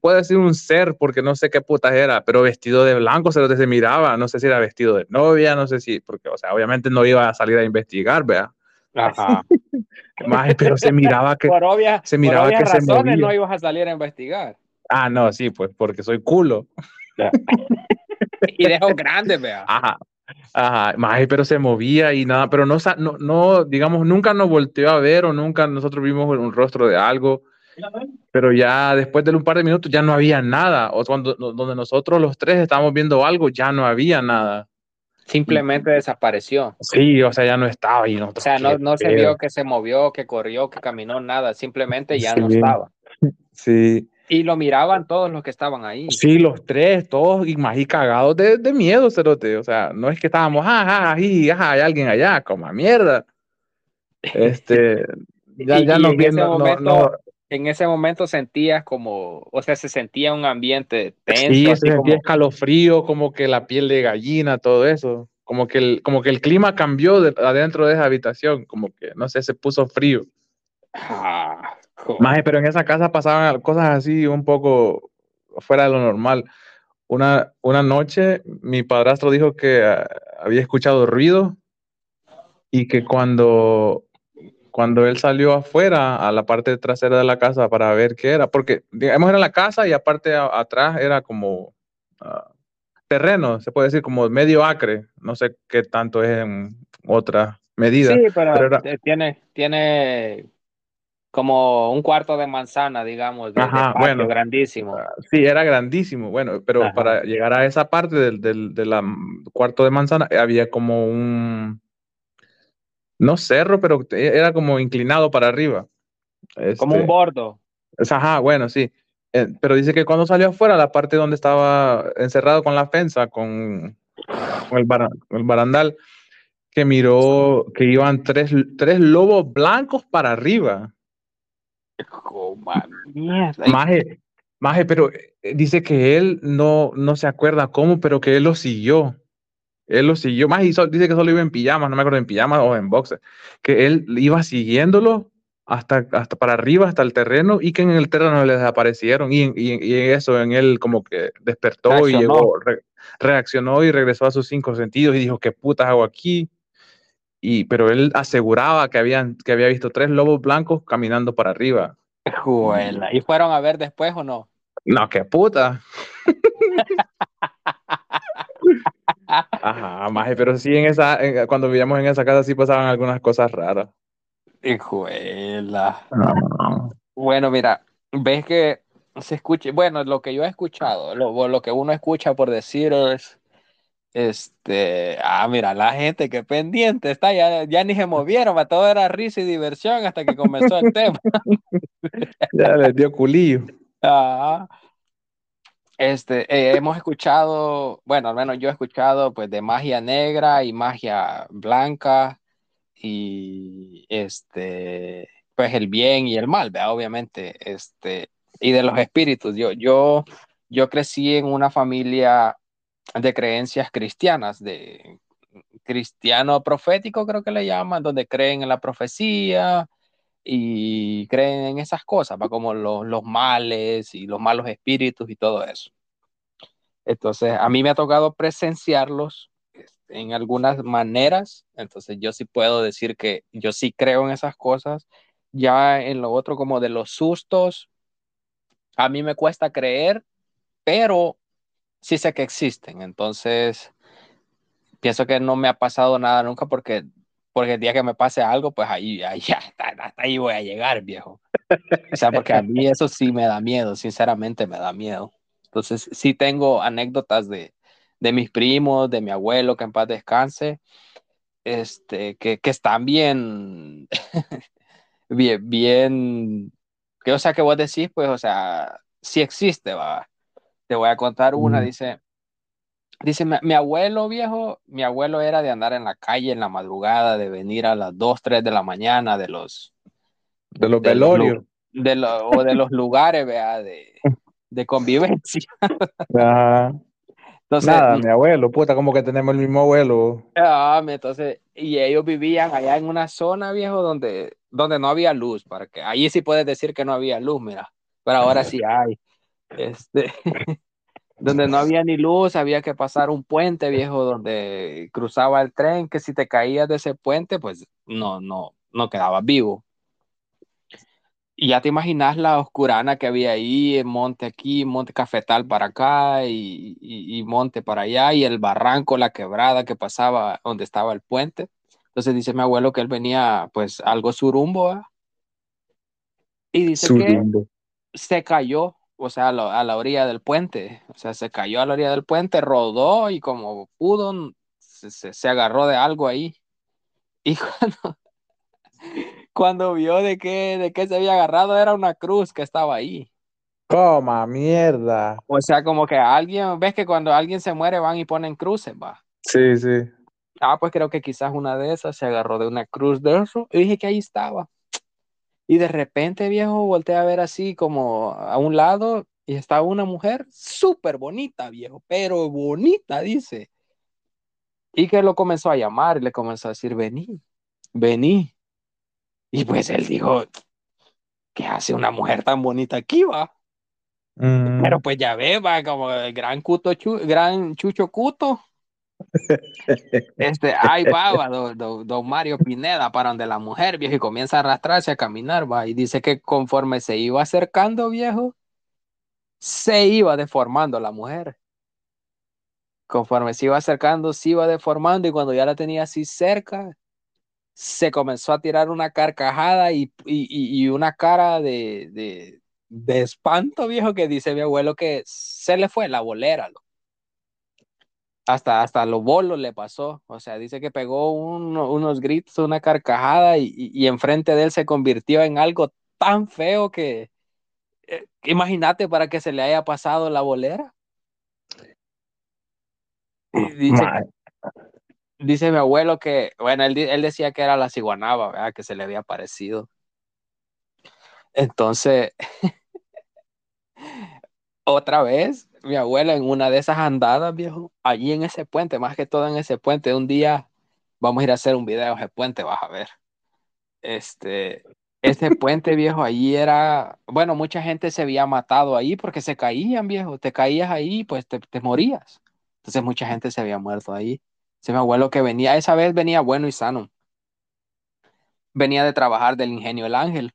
puede ser un ser, porque no sé qué puta era, pero vestido de blanco se lo se miraba, no sé si era vestido de novia, no sé si, porque, o sea, obviamente no iba a salir a investigar, vea. Ajá. Más, pero se miraba que por obvia, se miraba por que se movía. no ibas a salir a investigar. Ah, no, sí, pues porque soy culo. y dejo grande, vea. Ajá. Ajá, más, pero se movía y nada, pero no, no, no, digamos, nunca nos volteó a ver o nunca nosotros vimos un rostro de algo pero ya después de un par de minutos ya no había nada. O cuando donde nosotros los tres estábamos viendo algo, ya no había nada. Simplemente desapareció. Sí, o sea, ya no estaba. Y o sea, no, no se vio que se movió, que corrió, que caminó, nada. Simplemente ya no estaba. Sí. Y lo miraban todos los que estaban ahí. Sí, los tres, todos y más y cagados de, de miedo, cerote. O sea, no es que estábamos, ajá, ajá, hay alguien allá, como a mierda. Este, ya, ya no, momento, en ese momento sentías como, o sea, se sentía un ambiente tenso. Sí, se sentía como... escalofrío, como que la piel de gallina, todo eso. Como que el, como que el clima cambió de, adentro de esa habitación, como que, no sé, se puso frío. Ah, pero en esa casa pasaban cosas así un poco fuera de lo normal. Una, una noche mi padrastro dijo que uh, había escuchado ruido y que cuando cuando él salió afuera a la parte trasera de la casa para ver qué era, porque digamos era la casa y aparte atrás era como uh, terreno, se puede decir como medio acre, no sé qué tanto es en otra medida. Sí, pero, pero era- eh, tiene, tiene como un cuarto de manzana, digamos, de, de Ajá, patio bueno. grandísimo. Sí, era grandísimo, bueno, pero Ajá. para llegar a esa parte del, del de la cuarto de manzana había como un, no cerro, pero era como inclinado para arriba. Como un Este, bordo. es- Ajá, bueno, sí. Eh, pero dice que cuando salió afuera, la parte donde estaba encerrado con la fensa, con, con el, bara- con el barandal, que miró que iban tres, tres lobos blancos para arriba. Y- Maje, maje, pero eh, dice que él no, no se acuerda cómo, pero que él lo siguió. Él lo siguió. Maje, y so- dice que solo iba en pijamas, no me acuerdo en pijamas o en boxer. Que él iba siguiéndolo hasta, hasta para arriba, hasta el terreno, y que en el terreno le desaparecieron. Y, y, eso, en él como que despertó y Reaccionó. llegó, re- reaccionó y regresó a sus cinco sentidos y dijo, ¿qué putas hago aquí? Y, pero él aseguraba que, habían, que había visto tres lobos blancos caminando para arriba. Juela. ¿Y fueron a ver después o no? No, qué puta. Ajá, maje, pero sí en esa, en- cuando vivíamos en esa casa sí pasaban algunas cosas raras. Hijuela. Ah, Bueno, mira, ves que se escucha, bueno, lo que yo he escuchado, lo, lo que uno escucha por decir es, este, ah, mira, la gente que pendiente está, ya, ya ni se movieron, va, todo era risa y diversión hasta que comenzó el tema. ya les dio culillo. Ah, este, eh, hemos escuchado, bueno, al menos yo he escuchado, pues, de magia negra y magia blanca y, este, pues, el bien y el mal, ¿verdad? Obviamente, este, y de los espíritus. Yo, yo, yo crecí en una familia de creencias cristianas, de cristiano profético, creo que le llaman, donde creen en la profecía y creen en esas cosas, ¿va? como los, los males y los malos espíritus y todo eso. Entonces, a mí me ha tocado presenciarlos este, en algunas maneras, entonces yo sí puedo decir que yo sí creo en esas cosas. Ya en lo otro, como de los sustos, a mí me cuesta creer, pero sí sé que existen, entonces pienso que no me ha pasado nada nunca porque, porque el día que me pase algo, pues ahí, ahí hasta, hasta ahí voy a llegar, viejo. O sea, porque a mí eso sí me da miedo, sinceramente me da miedo. Entonces, sí tengo anécdotas de, de mis primos, de mi abuelo, que en paz descanse, este, que, que están bien, bien, bien, que o sea, que vos decís, pues, o sea, sí existe, va. Te voy a contar una, Mm. dice, dice, mi, abuelo viejo, mi abuelo era de andar en la calle en la madrugada, de venir a las 2, 3 de la mañana de los, De los de los lu- velorios. de lo- o de los lugares, vea, de, de convivencia. Ajá. Entonces, Nada, mi abuelo, puta, como que tenemos el mismo abuelo. ah, entonces, y ellos vivían allá en una zona, viejo, donde, donde no había luz, para que ahí sí puedes decir que no había luz, mira, pero ahora sí hay. Este, donde no había ni luz, había que pasar un puente, viejo, donde cruzaba el tren, que si te caías de ese puente, pues no, no, no quedabas vivo. Y ya te imaginas la oscurana que había ahí, el monte aquí, monte cafetal para acá y, y- y monte para allá, y el barranco, la quebrada que pasaba donde estaba el puente. Entonces dice mi abuelo que él venía pues algo surumbo, ¿verdad? Y dice que se cayó, o sea, a la, a la orilla del puente, o sea, se cayó a la orilla del puente, rodó y como pudo, se, se- se agarró de algo ahí. Y cuando, cuando vio de qué, de qué se había agarrado, era una cruz que estaba ahí. Coma, mierda. O sea, como que alguien, ves que cuando alguien se muere van y ponen cruces, va. Sí, sí. Ah, pues creo que quizás una de esas se agarró de una cruz de eso y dije que ahí estaba. Y de repente, viejo, volteé a ver así como a un lado y estaba una mujer súper bonita, viejo, pero bonita, dice. Y que lo comenzó a llamar y le comenzó a decir, vení, vení. Y pues él dijo, ¿qué hace una mujer tan bonita aquí, va? Mm. Pero pues ya ve, va, como el gran cuto, chu- gran chucho cuto. Este, ahí va, don, don- Mario Pineda, para donde la mujer, viejo, y comienza a arrastrarse a caminar, va, y dice que conforme se iba acercando, viejo, se iba deformando la mujer. conforme se iba acercando, se iba deformando y cuando ya la tenía así cerca, se comenzó a tirar una carcajada y, y, una cara de, de, espanto, viejo, que dice mi abuelo que se le fue la bolera. Hasta, hasta los bolos le pasó. O sea, dice que pegó un, unos gritos, una carcajada y, y, enfrente de él se convirtió en algo tan feo que eh, imagínate para que se le haya pasado la bolera. Y dice, dice mi abuelo que, bueno, él, él decía que era la ciguanaba, ¿verdad? Que se le había parecido. Entonces, otra vez, mi abuela en una de esas andadas, viejo, allí en ese puente, más que todo en ese puente, un día vamos a ir a hacer un video ese puente, vas a ver. Este, ese puente viejo allí era, bueno, mucha gente se había matado ahí porque se caían, viejo, te caías ahí, pues te, te morías. Entonces mucha gente se había muerto ahí. Mi abuelo que venía, esa vez venía bueno y sano. Venía de trabajar del ingenio El Ángel.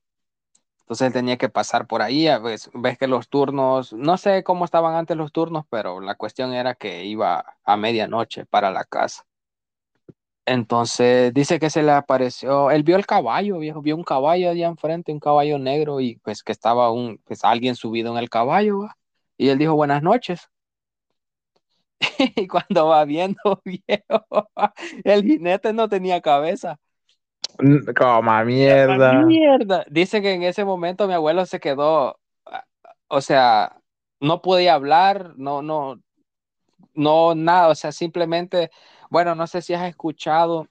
Entonces él tenía que pasar por ahí. Ves, ves que los turnos, no sé cómo estaban antes los turnos, pero la cuestión era que iba a medianoche para la casa. Entonces dice que se le apareció, él vio el caballo, viejo, vio un caballo allá enfrente, un caballo negro y pues que estaba un, pues alguien subido en el caballo, y él dijo buenas noches. y cuando va viendo, el jinete no tenía cabeza. Como mierda. Mierda. Dice que en ese momento mi abuelo se quedó, o sea, no podía hablar, no, no, no, nada, o sea, simplemente, bueno, no sé si has escuchado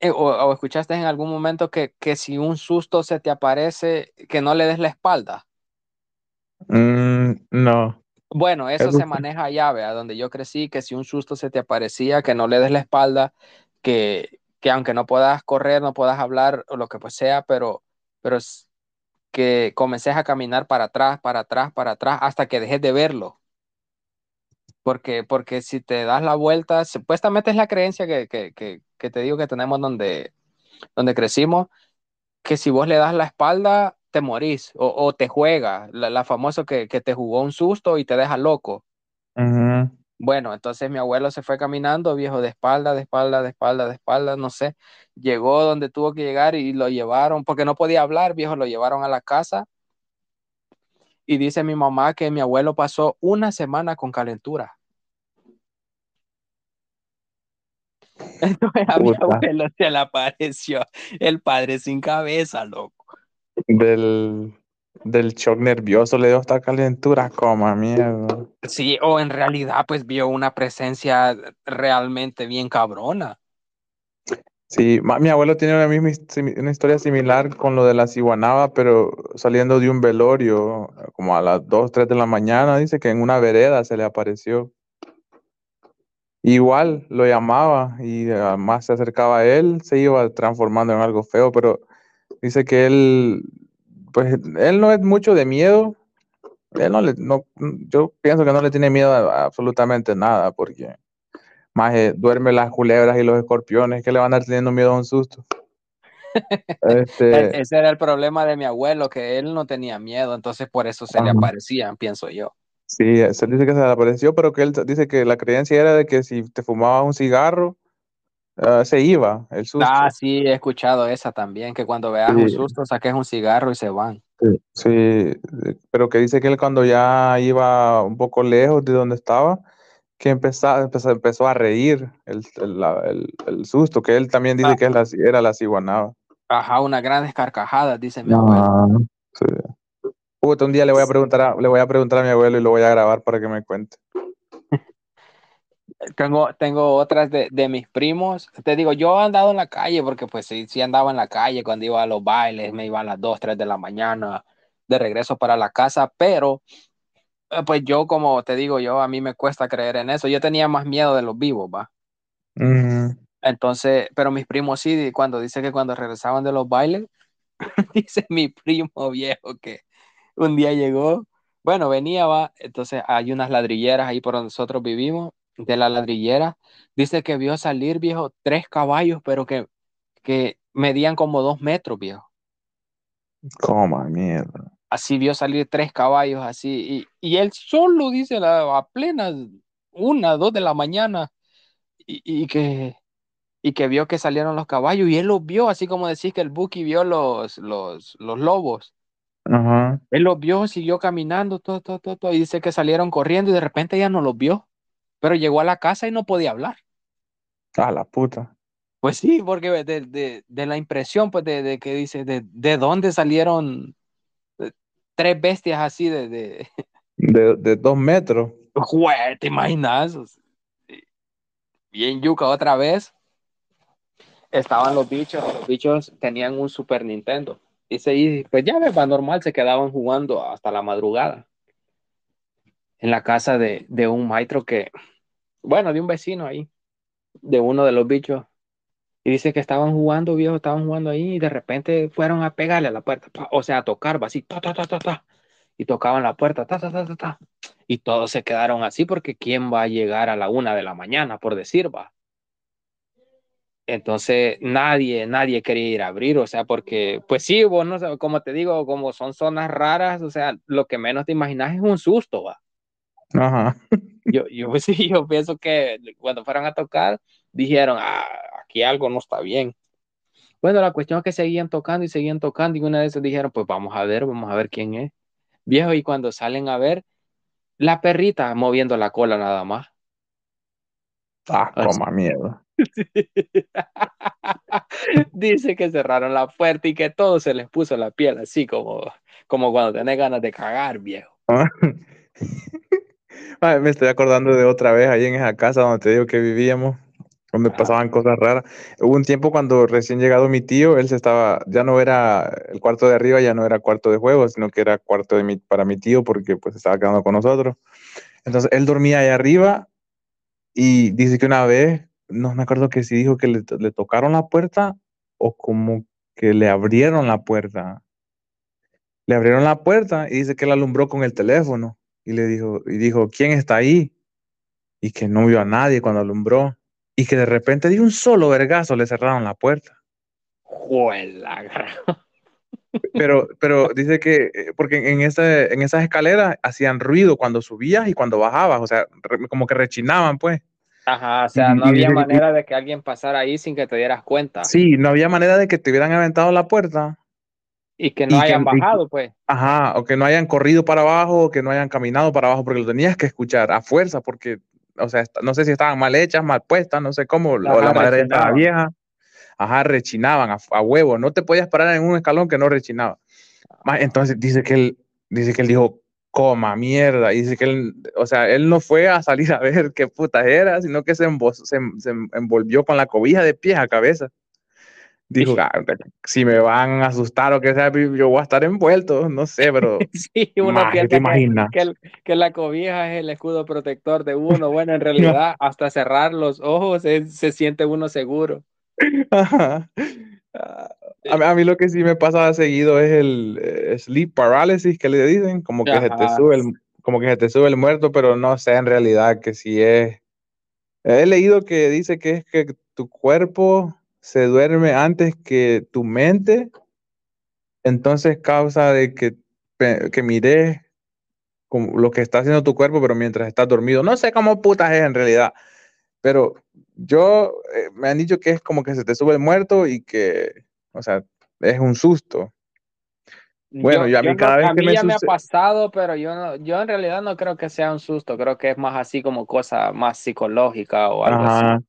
eh, o, o, escuchaste en algún momento que, que, si un susto se te aparece, que no le des la espalda. Mm, no. Bueno, eso se maneja allá, vea, donde yo crecí, que si un susto se te aparecía, que no le des la espalda, que, que aunque no puedas correr, no puedas hablar o lo que pues sea, pero, pero que comences a caminar para atrás, para atrás, para atrás, hasta que dejes de verlo. Porque, porque si te das la vuelta, supuestamente es la creencia que, que, que, te digo que tenemos donde, donde crecimos, que si vos le das la espalda, te morís o, te juega, la, la famosa que, que, te jugó un susto y te deja loco. Uh. Bueno, entonces mi abuelo se fue caminando, viejo, de espalda, de espalda, de espalda, de espalda, no sé. Llegó donde tuvo que llegar y lo llevaron, porque no podía hablar, viejo, lo llevaron a la casa. Y dice mi mamá que mi abuelo pasó una semana con calentura. Entonces a mi abuelo se le apareció el padre sin cabeza, loco. Del, del shock nervioso le dio esta calentura, como mierda. Sí, o en realidad pues vio una presencia realmente bien cabrona. Sí, mi abuelo tiene una, misma, una historia similar con lo de la ciguanaba, pero saliendo de un velorio, como a las 2, 3 de la mañana, dice que en una vereda se le apareció. Igual lo llamaba y más se acercaba a él, se iba transformando en algo feo, pero dice que él, pues él no es mucho de miedo. Él no le, no, yo pienso que no le tiene miedo a, a absolutamente nada, porque más eh, duerme las culebras y los escorpiones, que le van a estar teniendo miedo a un susto. este... Ese era el problema de mi abuelo, que él no tenía miedo, entonces por eso se le aparecían, pienso yo. Sí, se dice que se le apareció, pero que él dice que la creencia era de que si te fumabas un cigarro, uh, se iba el susto. Ah, sí, he escuchado esa también, que cuando veas sí. un susto saques un cigarro y se van. Sí, sí, pero que dice que él cuando ya iba un poco lejos de donde estaba, que empezó, empezó, empezó a reír el, el, el, el, susto, que él también dice ah. que era la, era la ciguanaba. Ajá, unas grandes carcajadas, dice mi abuelo. Ah, sí. Puta, un día le voy a preguntar a, le voy a preguntar a mi abuelo y lo voy a grabar para que me cuente. Tengo, tengo otras de, de, mis primos. Te digo, yo he andado en la calle porque pues sí, sí andaba en la calle cuando iba a los bailes, me iba a las 2, 3 de la mañana de regreso para la casa, pero eh, pues yo como te digo, yo a mí me cuesta creer en eso. Yo tenía más miedo de los vivos, va. Uh -huh. Entonces, pero mis primos sí, cuando dice que cuando regresaban de los bailes, dice mi primo viejo que un día llegó, bueno, venía, va, entonces hay unas ladrilleras ahí por donde nosotros vivimos, de la ladrillera, dice que vio salir, viejo, tres caballos, pero que, que medían como dos metros, viejo. Como mierda. Así vio salir tres caballos, así, y, y él solo, dice, a, a plenas una, dos de la mañana y, y que y que vio que salieron los caballos y él los vio, así como decís que el Buki vio los, los, los lobos. Ajá. Él los vio, siguió caminando, todo, todo, todo, todo, y dice que salieron corriendo y de repente ya no los vio, pero llegó a la casa y no podía hablar. A la puta. Pues sí, porque de, de, de la impresión, pues, de, de que dice, de, de dónde salieron eh, tres bestias así de... de... Dos metros. Jue, ¿te imaginas? Bien yuca otra vez. Estaban los bichos, los bichos tenían un Super Nintendo. Y se, pues ya ves, va normal, se quedaban jugando hasta la madrugada. En la casa de, de un maestro que, bueno, de un vecino ahí, de uno de los bichos. Y dice que estaban jugando, viejo, estaban jugando ahí y de repente fueron a pegarle a la puerta, o sea, a tocar, va así, ta, ta, ta, ta, ta, y tocaban la puerta, ta, ta, ta, ta, ta. Y todos se quedaron así porque ¿quién va a llegar a la una de la mañana, por decir, va? Entonces nadie, nadie quería ir a abrir, o sea, porque, pues sí, vos no como te digo, como son zonas raras, o sea, lo que menos te imaginas es un susto, va. Ajá. Yo, yo, pues sí, yo pienso que cuando fueron a tocar, dijeron, ah, aquí algo no está bien. Bueno, la cuestión es que seguían tocando y seguían tocando y una vez dijeron, pues vamos a ver, vamos a ver quién es. Viejo, y cuando salen a ver, la perrita moviendo la cola nada más. Ah, coma miedo. Dice que cerraron la puerta y que todo se les puso la piel así como, como cuando tenés ganas de cagar, viejo. Ay, me estoy acordando de otra vez ahí en esa casa donde te digo que vivíamos, donde Ah. pasaban cosas raras. Hubo un tiempo cuando recién llegado mi tío, él se estaba, ya no era el cuarto de arriba, ya no era cuarto de juego, sino que era cuarto de mi, para mi tío porque pues estaba quedando con nosotros. Entonces él dormía ahí arriba y dice que una vez, no me acuerdo que si dijo que le, le tocaron la puerta o como que le abrieron la puerta. Le abrieron la puerta y dice que él alumbró con el teléfono y le dijo, y dijo, ¿quién está ahí? Y que no vio a nadie cuando alumbró. Y que de repente de un solo vergazo le cerraron la puerta. Juela, Pero, pero dice que, eh, porque en, ese, en esas escaleras hacían ruido cuando subías y cuando bajabas, o sea, re- como que rechinaban, pues. Ajá, o sea, no había manera de que alguien pasara ahí sin que te dieras cuenta Sí, no había manera de que te hubieran aventado la puerta. Y que no y hayan que- bajado, pues. Ajá, o que no hayan corrido para abajo, o que no hayan caminado para abajo, porque lo tenías que escuchar a fuerza, porque, o sea, no sé si estaban mal hechas, mal puestas, no sé cómo, o la madera ya estaba vieja. Ajá, rechinaban a, a huevo, no te podías parar en un escalón que no rechinaba. Entonces dice que él, dice que él dijo, coma mierda, y dice que él, o sea, él no fue a salir a ver qué puta era, sino que se, embo- se, se envolvió con la cobija de pies a cabeza. Dijo, "Ah, si me van a asustar o que sea, yo voy a estar envuelto, no sé, pero Sí, uno Maje, piensa ¿te que, imaginas? que, el- que la cobija es el escudo protector de uno. Bueno, en realidad, hasta cerrar los ojos se, se siente uno seguro. Ajá. Ah, A, mí- a mí lo que sí me pasa seguido es el eh, sleep paralysis que le dicen, como que se te sube el, como que se te sube el muerto, pero no sé en realidad que si es. He leído que dice que es que tu cuerpo se duerme antes que tu mente, entonces causa de que, que mires lo que está haciendo tu cuerpo, pero mientras estás dormido. No sé cómo putas es en realidad, pero yo eh, me han dicho que es como que se te sube el muerto y que, o sea, es un susto. Bueno, yo a mí cada vez a que me ya me ha pasado, pero yo, no, yo en realidad no creo que sea un susto. Creo que es más así como cosa más psicológica o algo así. Ajá,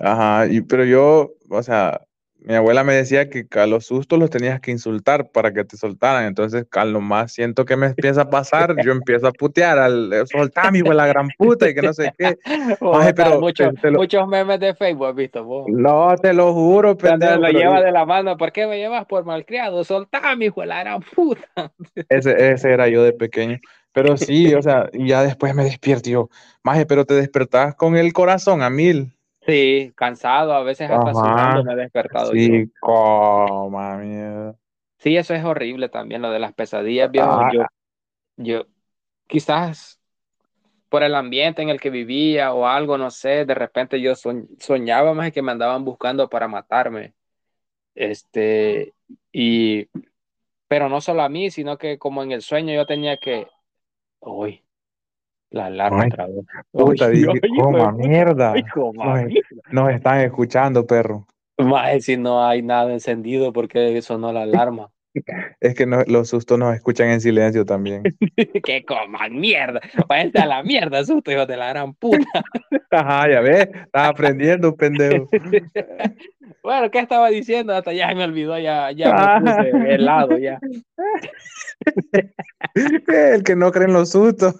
ajá, y, pero yo, o sea, mi abuela me decía que a los sustos los tenías que insultar para que te soltaran, entonces a lo más siento que me empieza a pasar, yo empiezo a putear al eh, soltame, hijo la gran puta, y que no sé qué. Sea, pero muchos, te- te lo- muchos memes de Facebook, ¿has visto vos? No, te lo juro, pendejo, lo pero lleva de la mano, ¿por qué me llevas por malcriado? Soltame, hijo la gran puta. ese, ese era yo de pequeño. Pero sí, o sea, ya después me despierto y yo, maje, pero te despertás con el corazón a mil. Sí, cansado, a veces hasta sudando me he despertado yo. Sí, coma mierda. Sí, eso es horrible también, lo de las pesadillas, viejo. Ah. Yo, yo, quizás por el ambiente en el que vivía o algo, no sé, de repente yo soñ- soñaba más que me andaban buscando para matarme. Este, y, pero no solo a mí, sino que como en el sueño yo tenía que, uy, La alarma otra vez. Puta, coma mierda. Nos, están escuchando, perro. Maje, si no hay nada encendido porque sonó la alarma. Es que no- los sustos nos escuchan en silencio también. que coman mierda. Váyanse a la mierda, susto, hijos de la gran puta. Ajá, ya ves, estás aprendiendo, pendejo. Bueno, ¿qué estaba diciendo? Hasta ya me olvidó, ya, ya me puse helado, ya. El que no cree en los sustos.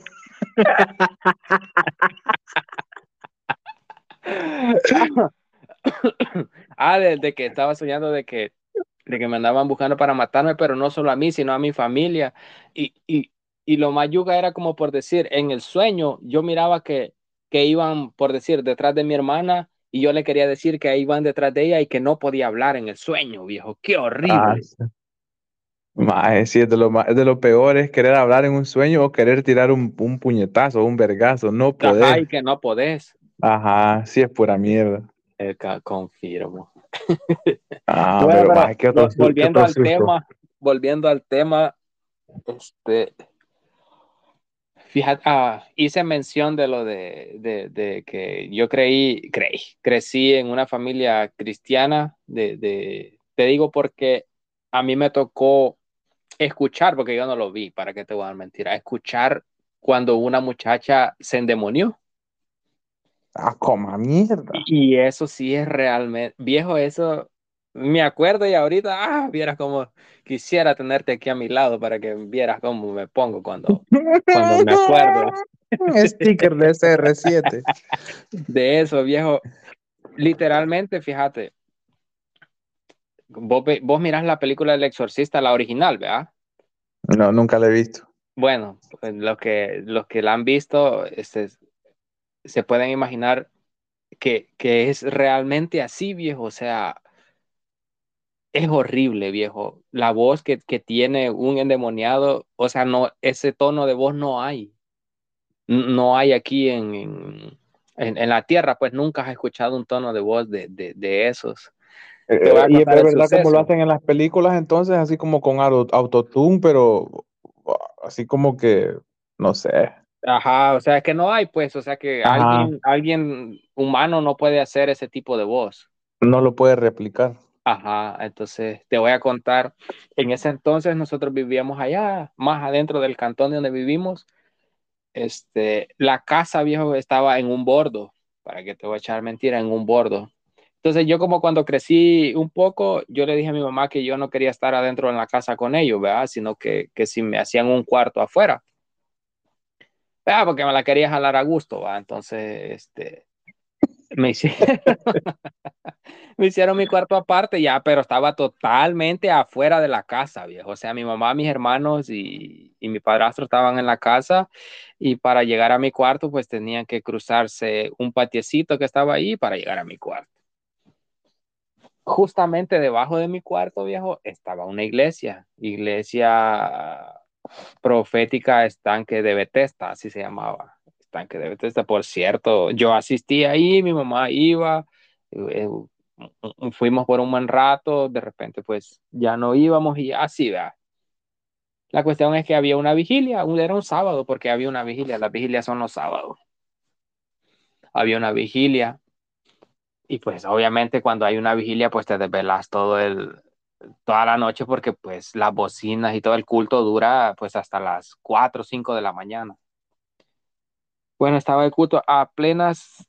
ah, desde que estaba soñando de que, de que me andaban buscando para matarme, pero no solo a mí, sino a mi familia. Y, y, y lo más yuga era como por decir, en el sueño yo miraba que, que iban, por decir, detrás de mi hermana y yo le quería decir que iban detrás de ella y que no podía hablar en el sueño, viejo. Qué horrible. Ah, sí. Maje, sí, es de lo, es de lo peor es querer hablar en un sueño o querer tirar un, un puñetazo o un vergazo, no Ajá, y que no podés. Ajá, sí es pura mierda. Ca- confirmo. Ah, Bueno, pero maje, ¿qué otro, vol- su- qué volviendo otro al susto? tema, volviendo al tema, este, fíjate, ah, hice mención de lo de, de, de que yo creí, creí, crecí en una familia cristiana, de, de, te digo porque a mí me tocó escuchar, porque yo no lo vi, para qué te voy a dar mentira, escuchar cuando una muchacha se endemonió. Ah, coma mierda. Y eso sí es realmente, viejo, eso me acuerdo y ahorita, ah, vieras como quisiera tenerte aquí a mi lado para que vieras cómo me pongo cuando, cuando me acuerdo Sticker de SR7. de eso, viejo. Literalmente, fíjate, vos, vos mirás la película del exorcista, la original, ¿verdad? No, nunca lo he visto. Bueno, pues, los que, los que la han visto este, se pueden imaginar que, que es realmente así, viejo. O sea, es horrible, viejo. La voz que, que tiene un endemoniado, o sea, no, ese tono de voz no hay. No hay aquí en, en- en la tierra, pues nunca has escuchado un tono de voz de, de, de esos. Eh, y es verdad como lo hacen en las películas, entonces, así como con auto- autotune, pero así como que, no sé. Ajá, o sea, es que no hay, pues, o sea, que alguien, alguien humano no puede hacer ese tipo de voz. No lo puede replicar. Ajá, entonces te voy a contar. En ese entonces nosotros vivíamos allá, más adentro del cantón donde vivimos. Este, la casa viejo estaba en un bordo, para que te voy a echar mentira, en un bordo. Entonces yo como cuando crecí un poco, yo le dije a mi mamá que yo no quería estar adentro en la casa con ellos, ¿verdad? Sino que, que si me hacían un cuarto afuera. ¿verdad? Porque me la quería jalar a gusto, ¿va? Entonces, este, me hicieron, me hicieron mi cuarto aparte ya, pero estaba totalmente afuera de la casa, viejo. O sea, mi mamá, mis hermanos y, y mi padrastro estaban en la casa y para llegar a mi cuarto, pues tenían que cruzarse un patiecito que estaba ahí para llegar a mi cuarto. Justamente debajo de mi cuarto, viejo, estaba una iglesia, iglesia profética estanque de Bethesda, así se llamaba, estanque de Bethesda. Por cierto, yo asistí ahí, mi mamá iba, eh, eh, fuimos por un buen rato, de repente pues ya no íbamos y así, ¿verdad? La cuestión es que había una vigilia, era un sábado porque había una vigilia, las vigilias son los sábados. Había una vigilia y pues obviamente cuando hay una vigilia pues te desvelas todo el, toda la noche porque pues las bocinas y todo el culto dura pues hasta las 4 o 5 de la mañana. Bueno, estaba el culto a plenas,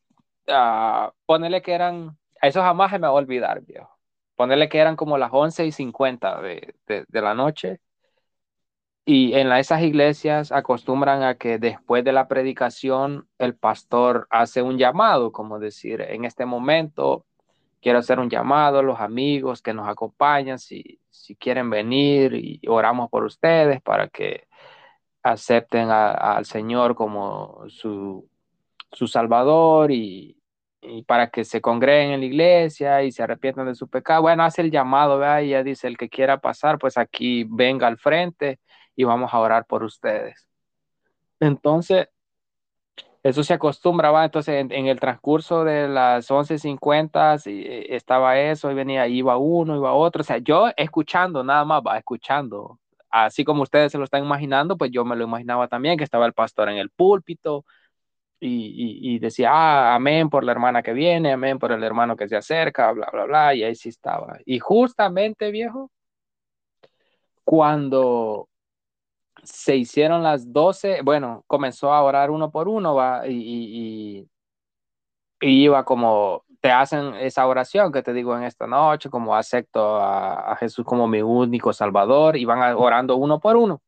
ah, ponele que eran, eso jamás se me va a olvidar, viejo. Ponele que eran como las 11 y 50 de, de, de la noche. Y en la- esas iglesias acostumbran a que después de la predicación el pastor hace un llamado, como decir, en este momento quiero hacer un llamado a los amigos que nos acompañan, si, si quieren venir y oramos por ustedes para que acepten al Señor como su, su Salvador y, y para que se congreguen en la iglesia y se arrepientan de su pecado. Bueno, hace el llamado, ¿verdad? Y ya dice, el que quiera pasar, pues aquí venga al frente y vamos a orar por ustedes. Entonces, eso se acostumbra, ¿va? Entonces, en, en el transcurso de las 11.50 sí, eh, estaba eso, y venía, iba uno, iba otro, o sea, yo escuchando nada más, va, escuchando así como ustedes se lo están imaginando, pues yo me lo imaginaba también, que estaba el pastor en el púlpito y, y, decía, ah, amén por la hermana que viene, amén por el hermano que se acerca, bla, bla, bla, y ahí sí estaba. Y justamente, viejo, cuando se hicieron las 12, bueno, comenzó a orar uno por uno, va, y, y, y iba como te hacen esa oración que te digo en esta noche, como acepto a, Jesús como mi único Salvador, y van orando uno por uno,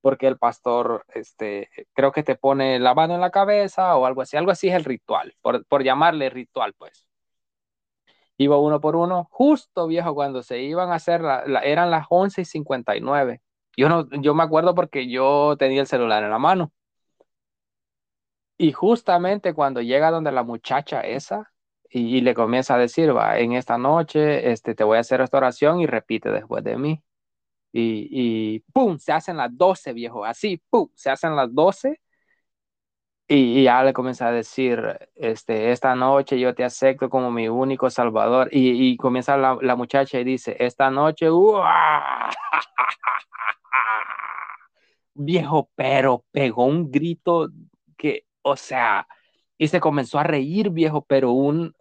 porque el pastor, este, creo que te pone la mano en la cabeza o algo así, algo así es el ritual, por, por llamarle ritual, pues. Iba uno por uno, justo viejo, cuando se iban a hacer, la, eran las 11 y 59. Yo, no, yo me acuerdo porque yo tenía el celular en la mano. Y justamente cuando llega donde la muchacha esa, y, le comienza a decir, va, en esta noche este, te voy a hacer esta oración y repite después de mí. Y, y ¡pum! Se hacen las 12, viejo, así, ¡pum! Se hacen las 12 y, ya le comienza a decir, este, esta noche yo te acepto como mi único salvador. Y, y comienza la, la, muchacha y dice, esta noche, viejo, pero pegó un grito que, o sea, y se comenzó a reír, viejo, pero un,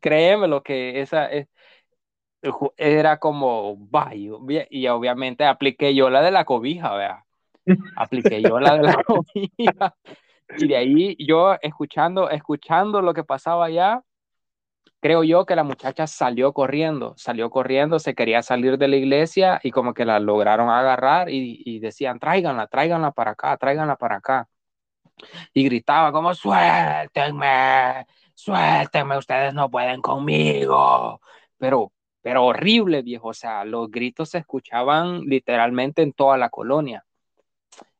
créeme lo que esa es, era como bayo y obviamente apliqué yo la de la cobija, vea. Apliqué yo la de la cobija. Y de ahí yo escuchando, escuchando lo que pasaba allá, creo yo que la muchacha salió corriendo, salió corriendo, se quería salir de la iglesia y como que la lograron agarrar y, y decían, tráiganla, tráiganla para acá, tráiganla para acá. Y gritaba como, suéltenme, suéltenme, ustedes no pueden conmigo. Pero, pero horrible, viejo. O sea, los gritos se escuchaban literalmente en toda la colonia.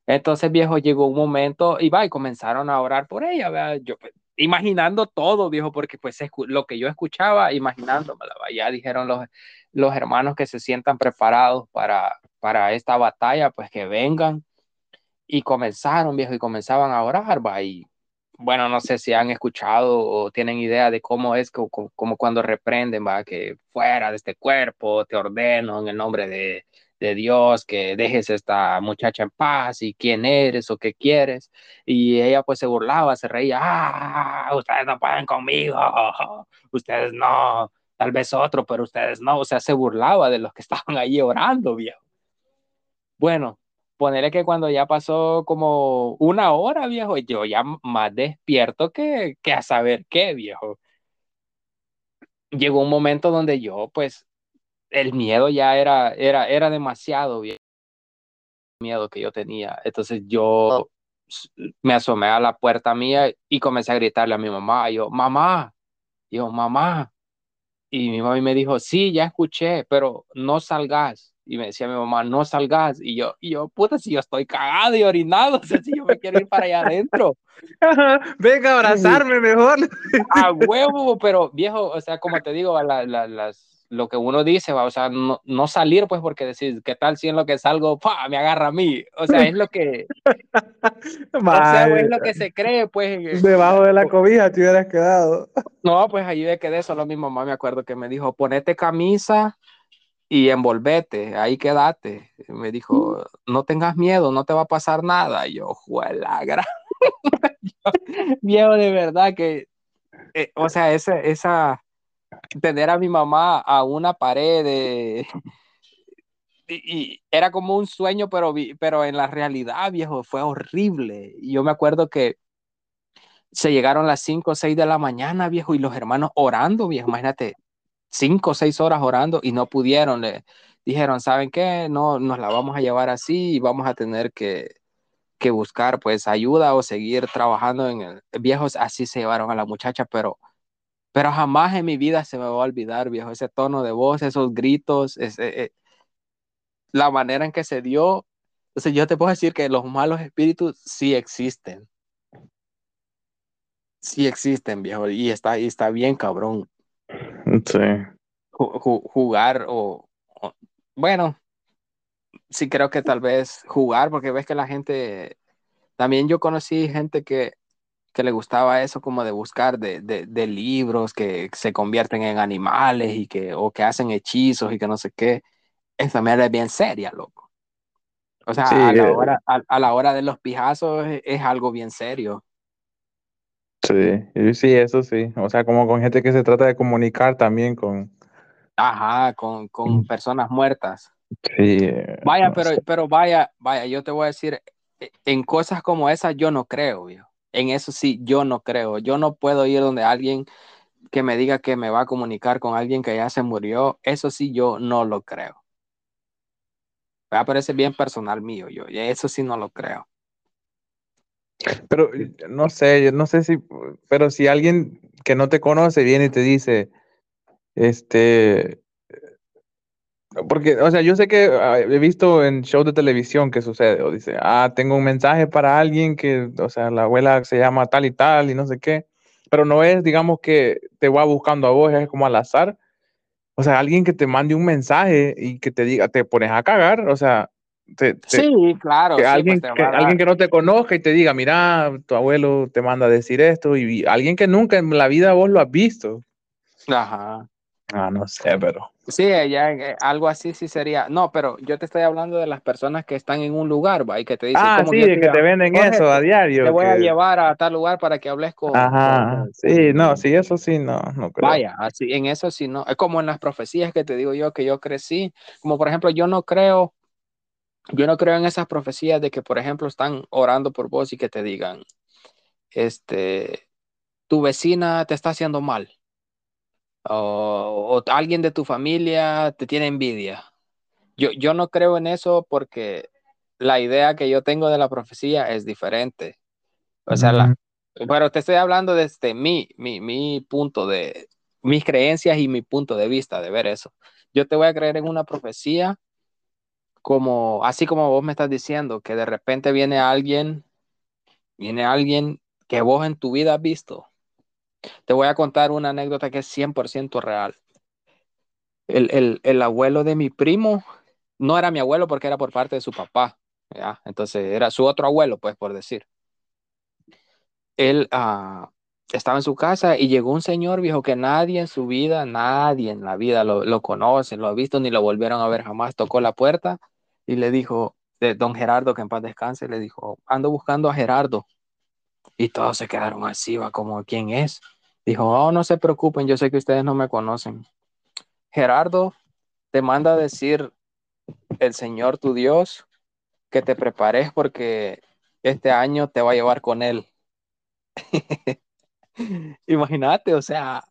Entonces, viejo, llegó un momento y va, y comenzaron a orar por ella, Yo, pues, imaginando todo, viejo, porque pues lo que yo escuchaba, imaginándomela, ya dijeron los, los hermanos que se sientan preparados para, para esta batalla, pues que vengan. Y comenzaron, viejo, y comenzaban a orar, va, y bueno, no sé si han escuchado o tienen idea de cómo es como, como cuando reprenden, va, que fuera de este cuerpo, te ordeno en el nombre de, de Dios que dejes esta muchacha en paz y quién eres o qué quieres. Y ella pues se burlaba, se reía, ah, ustedes no pueden conmigo, ustedes no, tal vez otro, pero ustedes no, o sea, se burlaba de los que estaban ahí orando, viejo. Bueno, ponerle que cuando ya pasó como una hora, viejo, yo ya más despierto que, que a saber qué, viejo. Llegó un momento donde yo, pues, el miedo ya era, era, era demasiado, viejo, miedo que yo tenía. Entonces yo me asomé a la puerta mía y comencé a gritarle a mi mamá, yo, mamá, yo, mamá. Y mi mamá me dijo, sí, ya escuché, pero no salgas y me decía mi mamá, no salgas. Y yo, y yo, puta, si yo estoy cagado y orinado, o sea, si yo me quiero ir para allá adentro. Venga a abrazarme mejor. A huevo, pero viejo, o sea, como te digo, la, la, las, lo que uno dice, va, o sea, no, no, salir, pues, porque decir, ¿qué tal si en lo que salgo, pa, me agarra a mí? O sea, es lo que. o sea, es lo que se cree, pues. Debajo de la cobija te hubieras quedado. No, pues ahí me quedé, solo mi mamá me acuerdo que me dijo, ponete camisa y envolvete, ahí quédate. Me dijo, no tengas miedo, no te va a pasar nada. Y yo, juela, gran. Viejo, de verdad que, eh, o sea, esa, esa, tener a mi mamá a una pared y, era como un sueño, pero, pero en la realidad, viejo, fue horrible. Yo me acuerdo que se llegaron las 5 o 6 de la mañana, viejo, y los hermanos orando, viejo, imagínate, cinco o seis horas orando y no pudieron. Le dijeron, ¿saben qué? No, nos la vamos a llevar así y vamos a tener que, que buscar pues ayuda o seguir trabajando en el viejos así se llevaron a la muchacha pero pero jamás en mi vida se me va a olvidar viejo ese tono de voz esos gritos ese, eh, la manera en que se dio. Entonces yo te puedo decir que los malos espíritus sí existen. Sí existen viejo y está y está bien cabrón. Sí. jugar o, bueno, sí creo que tal vez jugar, porque ves que la gente, también yo conocí gente que, que le gustaba eso como de buscar de, de, libros que se convierten en animales y que, o que hacen hechizos y que no sé qué. esa mierda es bien seria, loco. O sea, Sí, a, la eh. hora, a, a la hora de los pijazos es, es algo bien serio. Sí, sí, eso sí. O sea, como con gente que se trata de comunicar también con... Ajá, con, con Mm. personas muertas. Sí, eh, Vaya, no pero, sé. pero vaya, vaya, yo te voy a decir, e- en cosas como esas yo no creo, viejo. En eso sí, yo no creo. Yo no puedo ir donde alguien que me diga que me va a comunicar con alguien que ya se murió. Eso sí, yo no lo creo. Va a parecer bien personal mío, yo. y Eso sí no lo creo. Pero no sé, yo no sé si... Pero si alguien que no te conoce viene y te dice, este... Porque, o sea, yo sé que ah, he visto en shows de televisión que sucede, o dice, ah, tengo un mensaje para alguien que, o sea, la abuela se llama tal y tal y no sé qué, pero no es, digamos, que te va buscando a vos, es como al azar. O sea, alguien que te mande un mensaje y que te diga, te pones a cagar, o sea, te, te- Sí, claro, que sí, alguien, pues que, alguien que no te conozca y te diga, mira, tu abuelo te manda a decir esto, y, y alguien que nunca en la vida vos lo has visto. Ajá. Ah, no sé, pero... Sí, ya, eh, algo así sí sería. No, pero yo te estoy hablando de las personas que están en un lugar, va, y que te dicen, Ah, sí, que te venden "Jorge, eso a diario. te voy a llevar a tal lugar para que hables con, Ajá, con- sí, no, sí, eso sí, no, no creo. Vaya, así, en eso sí, no. Es como en las profecías que te digo yo que yo crecí. Como por ejemplo, yo no creo, yo no creo en esas profecías de que, por ejemplo, están orando por vos y que te digan, este, tu vecina te está haciendo mal. O, o alguien de tu familia te tiene envidia. Yo, yo no creo en eso porque la idea que yo tengo de la profecía es diferente. O sea, la, pero te estoy hablando desde mi, mi, mi punto de, mis creencias y mi punto de vista de ver eso. Yo te voy a creer en una profecía como, así como vos me estás diciendo, que de repente viene alguien, viene alguien que vos en tu vida has visto. Te voy a contar una anécdota que es 100% real. El, el, el abuelo de mi primo, no era mi abuelo porque era por parte de su papá, ¿ya? Entonces era su otro abuelo, pues por decir. Él ah, estaba en su casa y llegó un señor viejo que nadie en su vida, nadie en la vida lo, lo conoce, lo ha visto ni lo volvieron a ver jamás. Tocó la puerta y le dijo, de don Gerardo, que en paz descanse, le dijo, ando buscando a Gerardo. Y todos se quedaron así, va como, ¿quién es? Dijo, oh, no se preocupen, yo sé que ustedes no me conocen. Gerardo te manda a decir el Señor tu Dios que te prepares porque este año te va a llevar con él. Imagínate, o sea,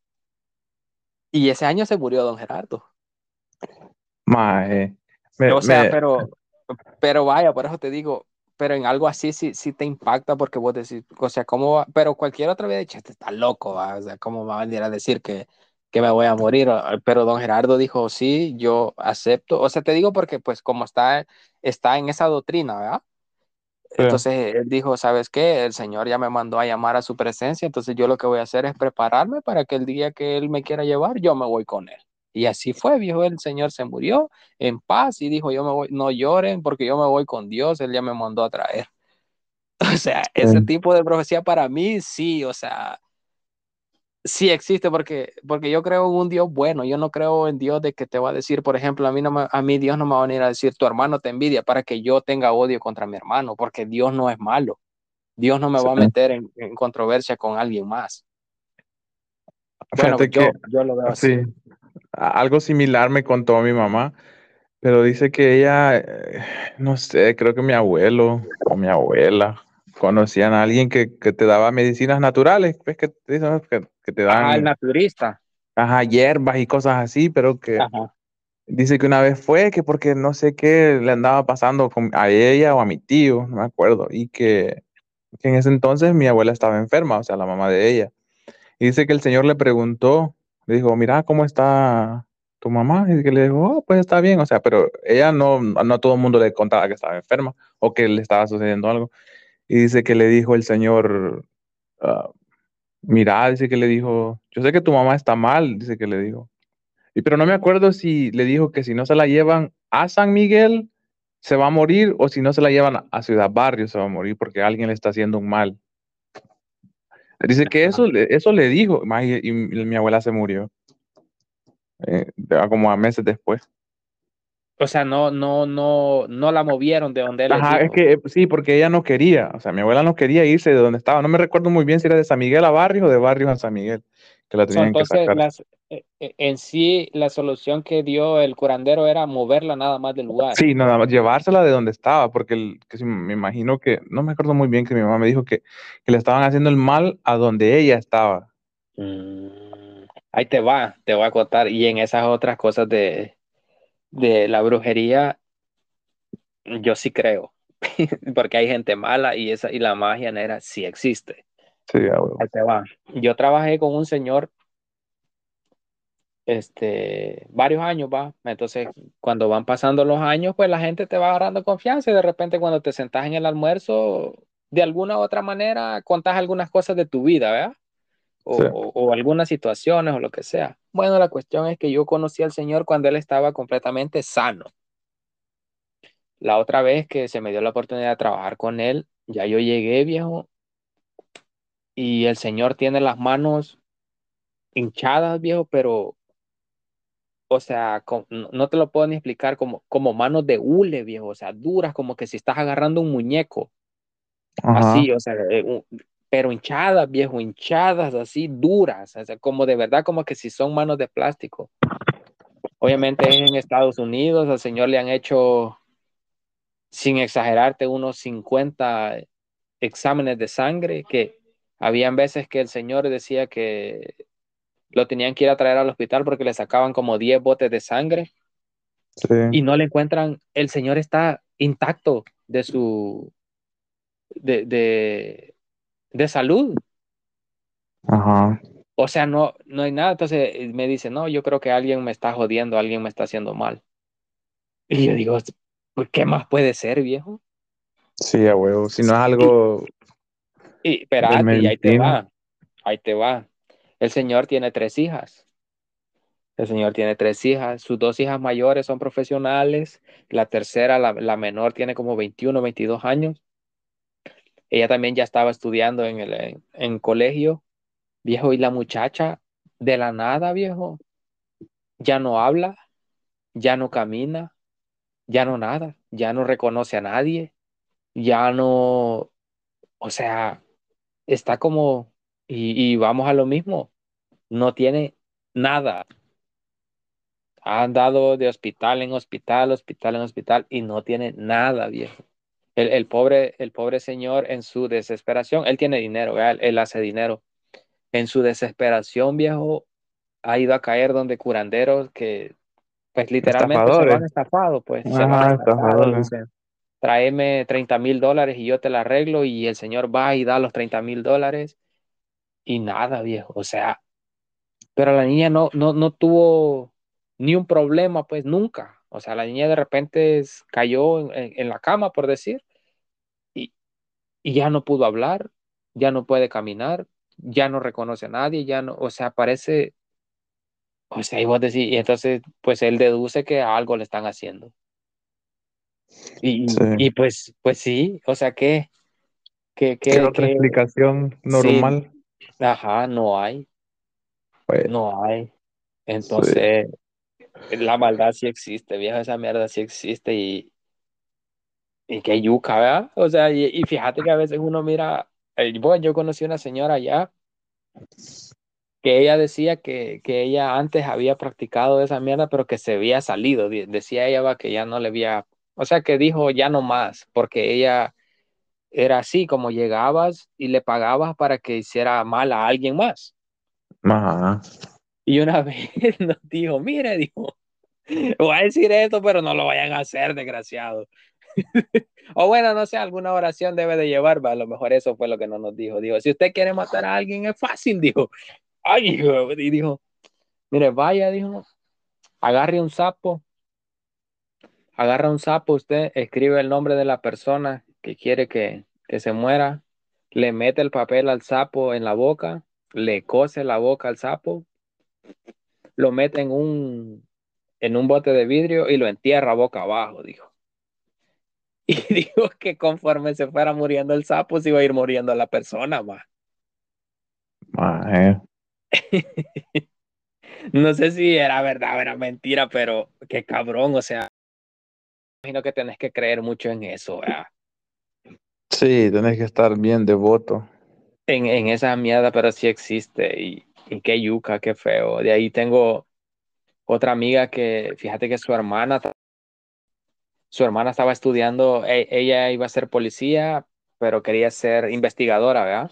y ese año se murió don Gerardo. Mae, me- o sea, me- pero, pero vaya, por eso te digo, pero en algo así sí, sí te impacta porque vos decís, o sea, ¿cómo va? Pero cualquier otra vez dicho, este está loco, ¿va? o sea, ¿cómo va a venir a decir que, que me voy a morir? Pero don Gerardo dijo, sí, yo acepto, o sea, te digo porque pues como está, está en esa doctrina, ¿verdad? Entonces él dijo, ¿sabes qué? El Señor ya me mandó a llamar a su presencia, entonces yo lo que voy a hacer es prepararme para que el día que Él me quiera llevar, yo me voy con Él. Y así fue, viejo, el Señor se murió en paz y dijo, yo me voy, no lloren porque yo me voy con Dios, Él ya me mandó a traer. O sea, ese tipo de profecía para mí sí, o sea, sí existe porque, porque yo creo en un Dios bueno, yo no creo en Dios de que te va a decir, por ejemplo, a mí, no me- a mí Dios no me va a venir a decir, tu hermano te envidia para que yo tenga odio contra mi hermano, porque Dios no es malo. Dios no me va a meter en, en controversia con alguien más. Bueno, yo, que yo lo veo así. sí, algo similar me contó mi mamá, pero dice que ella, eh, no sé, creo que mi abuelo o mi abuela conocían a alguien que, que te daba medicinas naturales, ves que te dicen que, que te el dan naturista. ajá, hierbas y cosas así, pero que Ajá. dice que una vez fue que porque no sé qué le andaba pasando con, a ella o a mi tío, no me acuerdo, y que, que en ese entonces mi abuela estaba enferma, o sea, la mamá de ella. Y dice que el señor le preguntó, le dijo, mira, ¿cómo está tu mamá? Y que le dijo, oh, pues está bien, o sea, pero ella no, no a todo el mundo le contaba que estaba enferma o que le estaba sucediendo algo. Y dice que le dijo el señor, ah, mira, dice que le dijo, yo sé que tu mamá está mal, dice que le dijo. Y pero no me acuerdo si le dijo que si no se la llevan a San Miguel, se va a morir, o si no se la llevan a Ciudad Barrio, se va a morir porque alguien le está haciendo un mal. Dice que eso, le- eso le dijo, y, y mi abuela se murió, eh, como a meses después. o sea, no, no, no, no la movieron de donde él Ajá, es que eh, sí, porque ella no quería, o sea, mi abuela no quería irse de donde estaba. No me recuerdo muy bien si era de San Miguel a Barrios o de Barrios a San Miguel, que la tenían que entonces, sacar. las, eh, eh, en sí, la solución que dio el curandero era moverla nada más del lugar. Sí, nada más llevársela de donde estaba, porque el- que me imagino que, no me acuerdo muy bien que mi mamá me dijo que, que le estaban haciendo el mal a donde ella estaba. Mm, ahí te va, te voy a contar. Y en esas otras cosas de, de la brujería, yo sí creo. Porque hay gente mala y, esa, y la magia negra sí existe. Sí, a huevo. Ahí te va. Yo trabajé con un señor este, varios años, va. Entonces, cuando van pasando los años, pues la gente te va agarrando confianza y de repente cuando te sentás en el almuerzo, de alguna u otra manera, contás algunas cosas de tu vida, ¿verdad? O, Sí. o- o algunas situaciones o lo que sea. Bueno, la cuestión es que yo conocí al Señor cuando Él estaba completamente sano. La otra vez que se me dio la oportunidad de trabajar con Él, ya yo llegué, viejo, y el Señor tiene las manos hinchadas, viejo, pero o sea, no, te lo puedo ni explicar como, como manos de hule, viejo, o sea, duras, como que si estás agarrando un muñeco, Ajá. así, o sea, eh, un- pero hinchadas, viejo, hinchadas, así, duras, o sea, como de verdad, como que si son manos de plástico. Obviamente en Estados Unidos, al señor le han hecho, sin exagerarte, unos 50 exámenes de sangre, que habían veces que el señor decía que lo tenían que ir a traer al hospital porque le sacaban como 10 botes de sangre. Sí. y no le encuentran, el señor está intacto de su, de, de, de salud. Ajá. O sea, no, no hay nada. Entonces me dice, no, yo creo que alguien me está jodiendo, alguien me está haciendo mal. Y yo digo, ¿qué más puede ser, viejo? Sí, a huevo. Si no es algo Y espérate, y ahí te va, ahí te va. El señor tiene tres hijas. El señor tiene tres hijas. Sus dos hijas mayores son profesionales. La tercera, la, la menor, tiene como 21, 22 años. Ella también ya estaba estudiando en el en, en colegio, viejo, y la muchacha de la nada, viejo, ya no habla, ya no camina, ya no nada, ya no reconoce a nadie, ya no, o sea, está como, y, y vamos a lo mismo, no tiene nada. Ha andado de hospital en hospital, hospital en hospital, y no tiene nada, viejo. El, el pobre, el pobre señor en su desesperación, él tiene dinero. Él, él hace dinero. En su desesperación, viejo, ha ido a caer donde curanderos que, pues literalmente se lo han estafado, pues se lo han Ajá, estafado. estafadores. Dicen, tráeme 30 mil dólares y yo te la arreglo y el señor va y da los 30 mil dólares y nada, viejo. O sea, pero la niña no, no, no tuvo ni un problema, pues nunca. O sea, la niña de repente cayó en la cama, por decir, y, y ya no pudo hablar, ya no puede caminar, ya no reconoce a nadie, ya no, o sea, parece, o sea, y vos decís, y entonces, pues él deduce que algo le están haciendo. Y, Sí. y pues, pues sí, o sea, ¿qué? ¿Qué, ¿Qué qué, otra explicación Sí, normal? ajá, no hay, Pues, no hay. sí. Entonces, la maldad sí existe, viejo, esa mierda sí existe y, y que yuca, ¿verdad? O sea, y, y fíjate que a veces uno mira, eh, bueno, yo conocí una señora allá que ella decía que, que ella antes había practicado esa mierda, pero que se había salido. De- Decía ella va, que ya no le había, o sea, que dijo ya no más, porque ella era así, como llegabas y le pagabas para que hiciera mal a alguien más. Ajá. Y una vez nos dijo, mire, dijo, voy a decir esto, pero no lo vayan a hacer, desgraciado. o bueno, no sé, alguna oración debe de llevar, va, a lo mejor eso fue lo que no nos dijo. Dijo, si usted quiere matar a alguien, es fácil, dijo. Ay, hijo, y dijo, mire, vaya, dijo, agarre un sapo, agarra un sapo, usted escribe el nombre de la persona que quiere que, que se muera, le mete el papel al sapo en la boca, le cose la boca al sapo, lo mete en un, en un bote de vidrio y lo entierra boca abajo, dijo. Y dijo que conforme se fuera muriendo el sapo, se iba a ir muriendo la persona, más. No sé si era verdad o era mentira, pero qué cabrón, o sea, imagino que tenés que creer mucho en eso, ¿verdad? Sí, tenés que estar bien devoto. En, en esa mierda, pero sí existe. Y, y qué yuca, qué feo. De ahí tengo otra amiga que, fíjate que su hermana, su hermana estaba estudiando, e- ella iba a ser policía, pero quería ser investigadora, ¿verdad?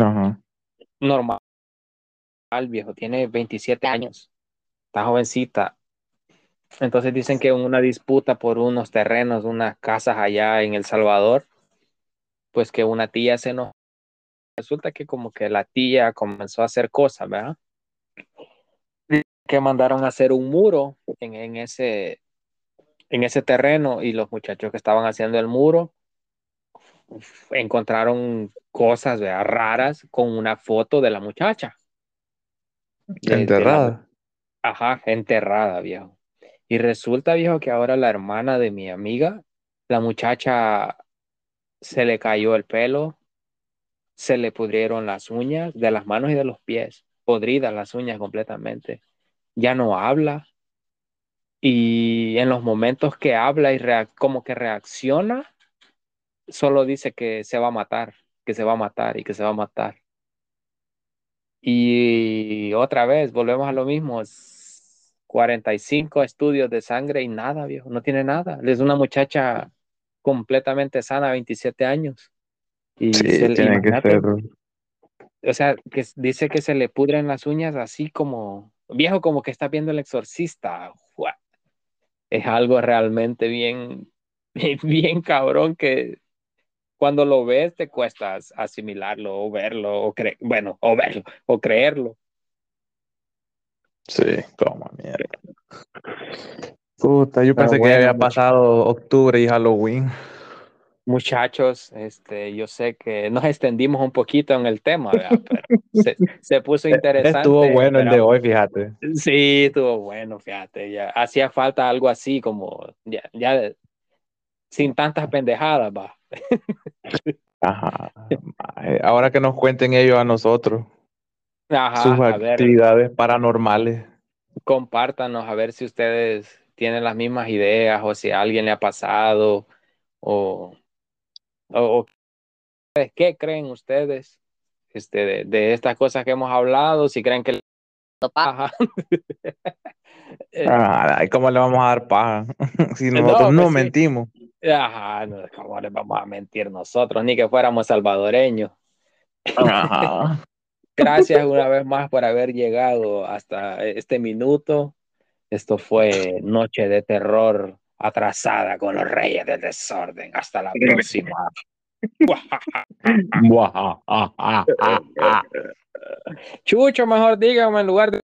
Ajá. Normal, viejo, tiene 27 años, está jovencita. Entonces dicen que una disputa por unos terrenos, unas casas allá en El Salvador, pues que una tía se enojó. Resulta que como que la tía comenzó a hacer cosas, ¿verdad? Que mandaron a hacer un muro en, en ese, en ese terreno y los muchachos que estaban haciendo el muro uf, encontraron cosas ¿verdad? raras con una foto de la muchacha. De- de la- Enterrada. Ajá, enterrada, viejo. Y resulta, viejo, que ahora la hermana de mi amiga, la muchacha se le cayó el pelo, se le pudrieron las uñas de las manos y de los pies, podridas las uñas completamente. Ya no habla. Y en los momentos que habla y como que reacciona, solo dice que se va a matar, que se va a matar y que se va a matar. Y otra vez, volvemos a lo mismo. Es 45 estudios de sangre y nada, viejo, no tiene nada. Es una muchacha completamente sana, 27 años. Y Sí, se le- tiene que ser. o sea, que dice que se le pudren las uñas así como, viejo, como que está viendo el exorcista. Es algo realmente bien, bien cabrón que cuando lo ves te cuesta as- asimilarlo o verlo o cre bueno, o verlo o creerlo. Sí, como mierda. Puta, yo Pero pensé que bueno, había much- pasado octubre y Halloween. muchachos, este, yo sé que nos extendimos un poquito en el tema, ¿verdad? Pero se, se puso interesante. Estuvo bueno el de hoy, fíjate. Sí, estuvo bueno, fíjate, ya hacía falta algo así como, ya, ya sin tantas pendejadas, va. Ajá. Ay, Ahora que nos cuenten ellos a nosotros Ajá, sus ver, actividades paranormales. compártanos a ver si ustedes tienen las mismas ideas o si a alguien le ha pasado o, o, qué creen ustedes este, de, de estas cosas que hemos hablado, si creen que... Ajá. Eh, Ah, ¿Cómo le vamos a dar paja? si No, nosotros no, pues sí. mentimos. Ajá, no, ¿cómo les vamos a mentir nosotros? Ni que fuéramos salvadoreños. Ajá. Gracias una vez más por haber llegado hasta este minuto. Esto fue Noche de Terror atrasada con los Reyes del Desorden. Hasta la próxima. Chucho, mejor dígame en lugar de...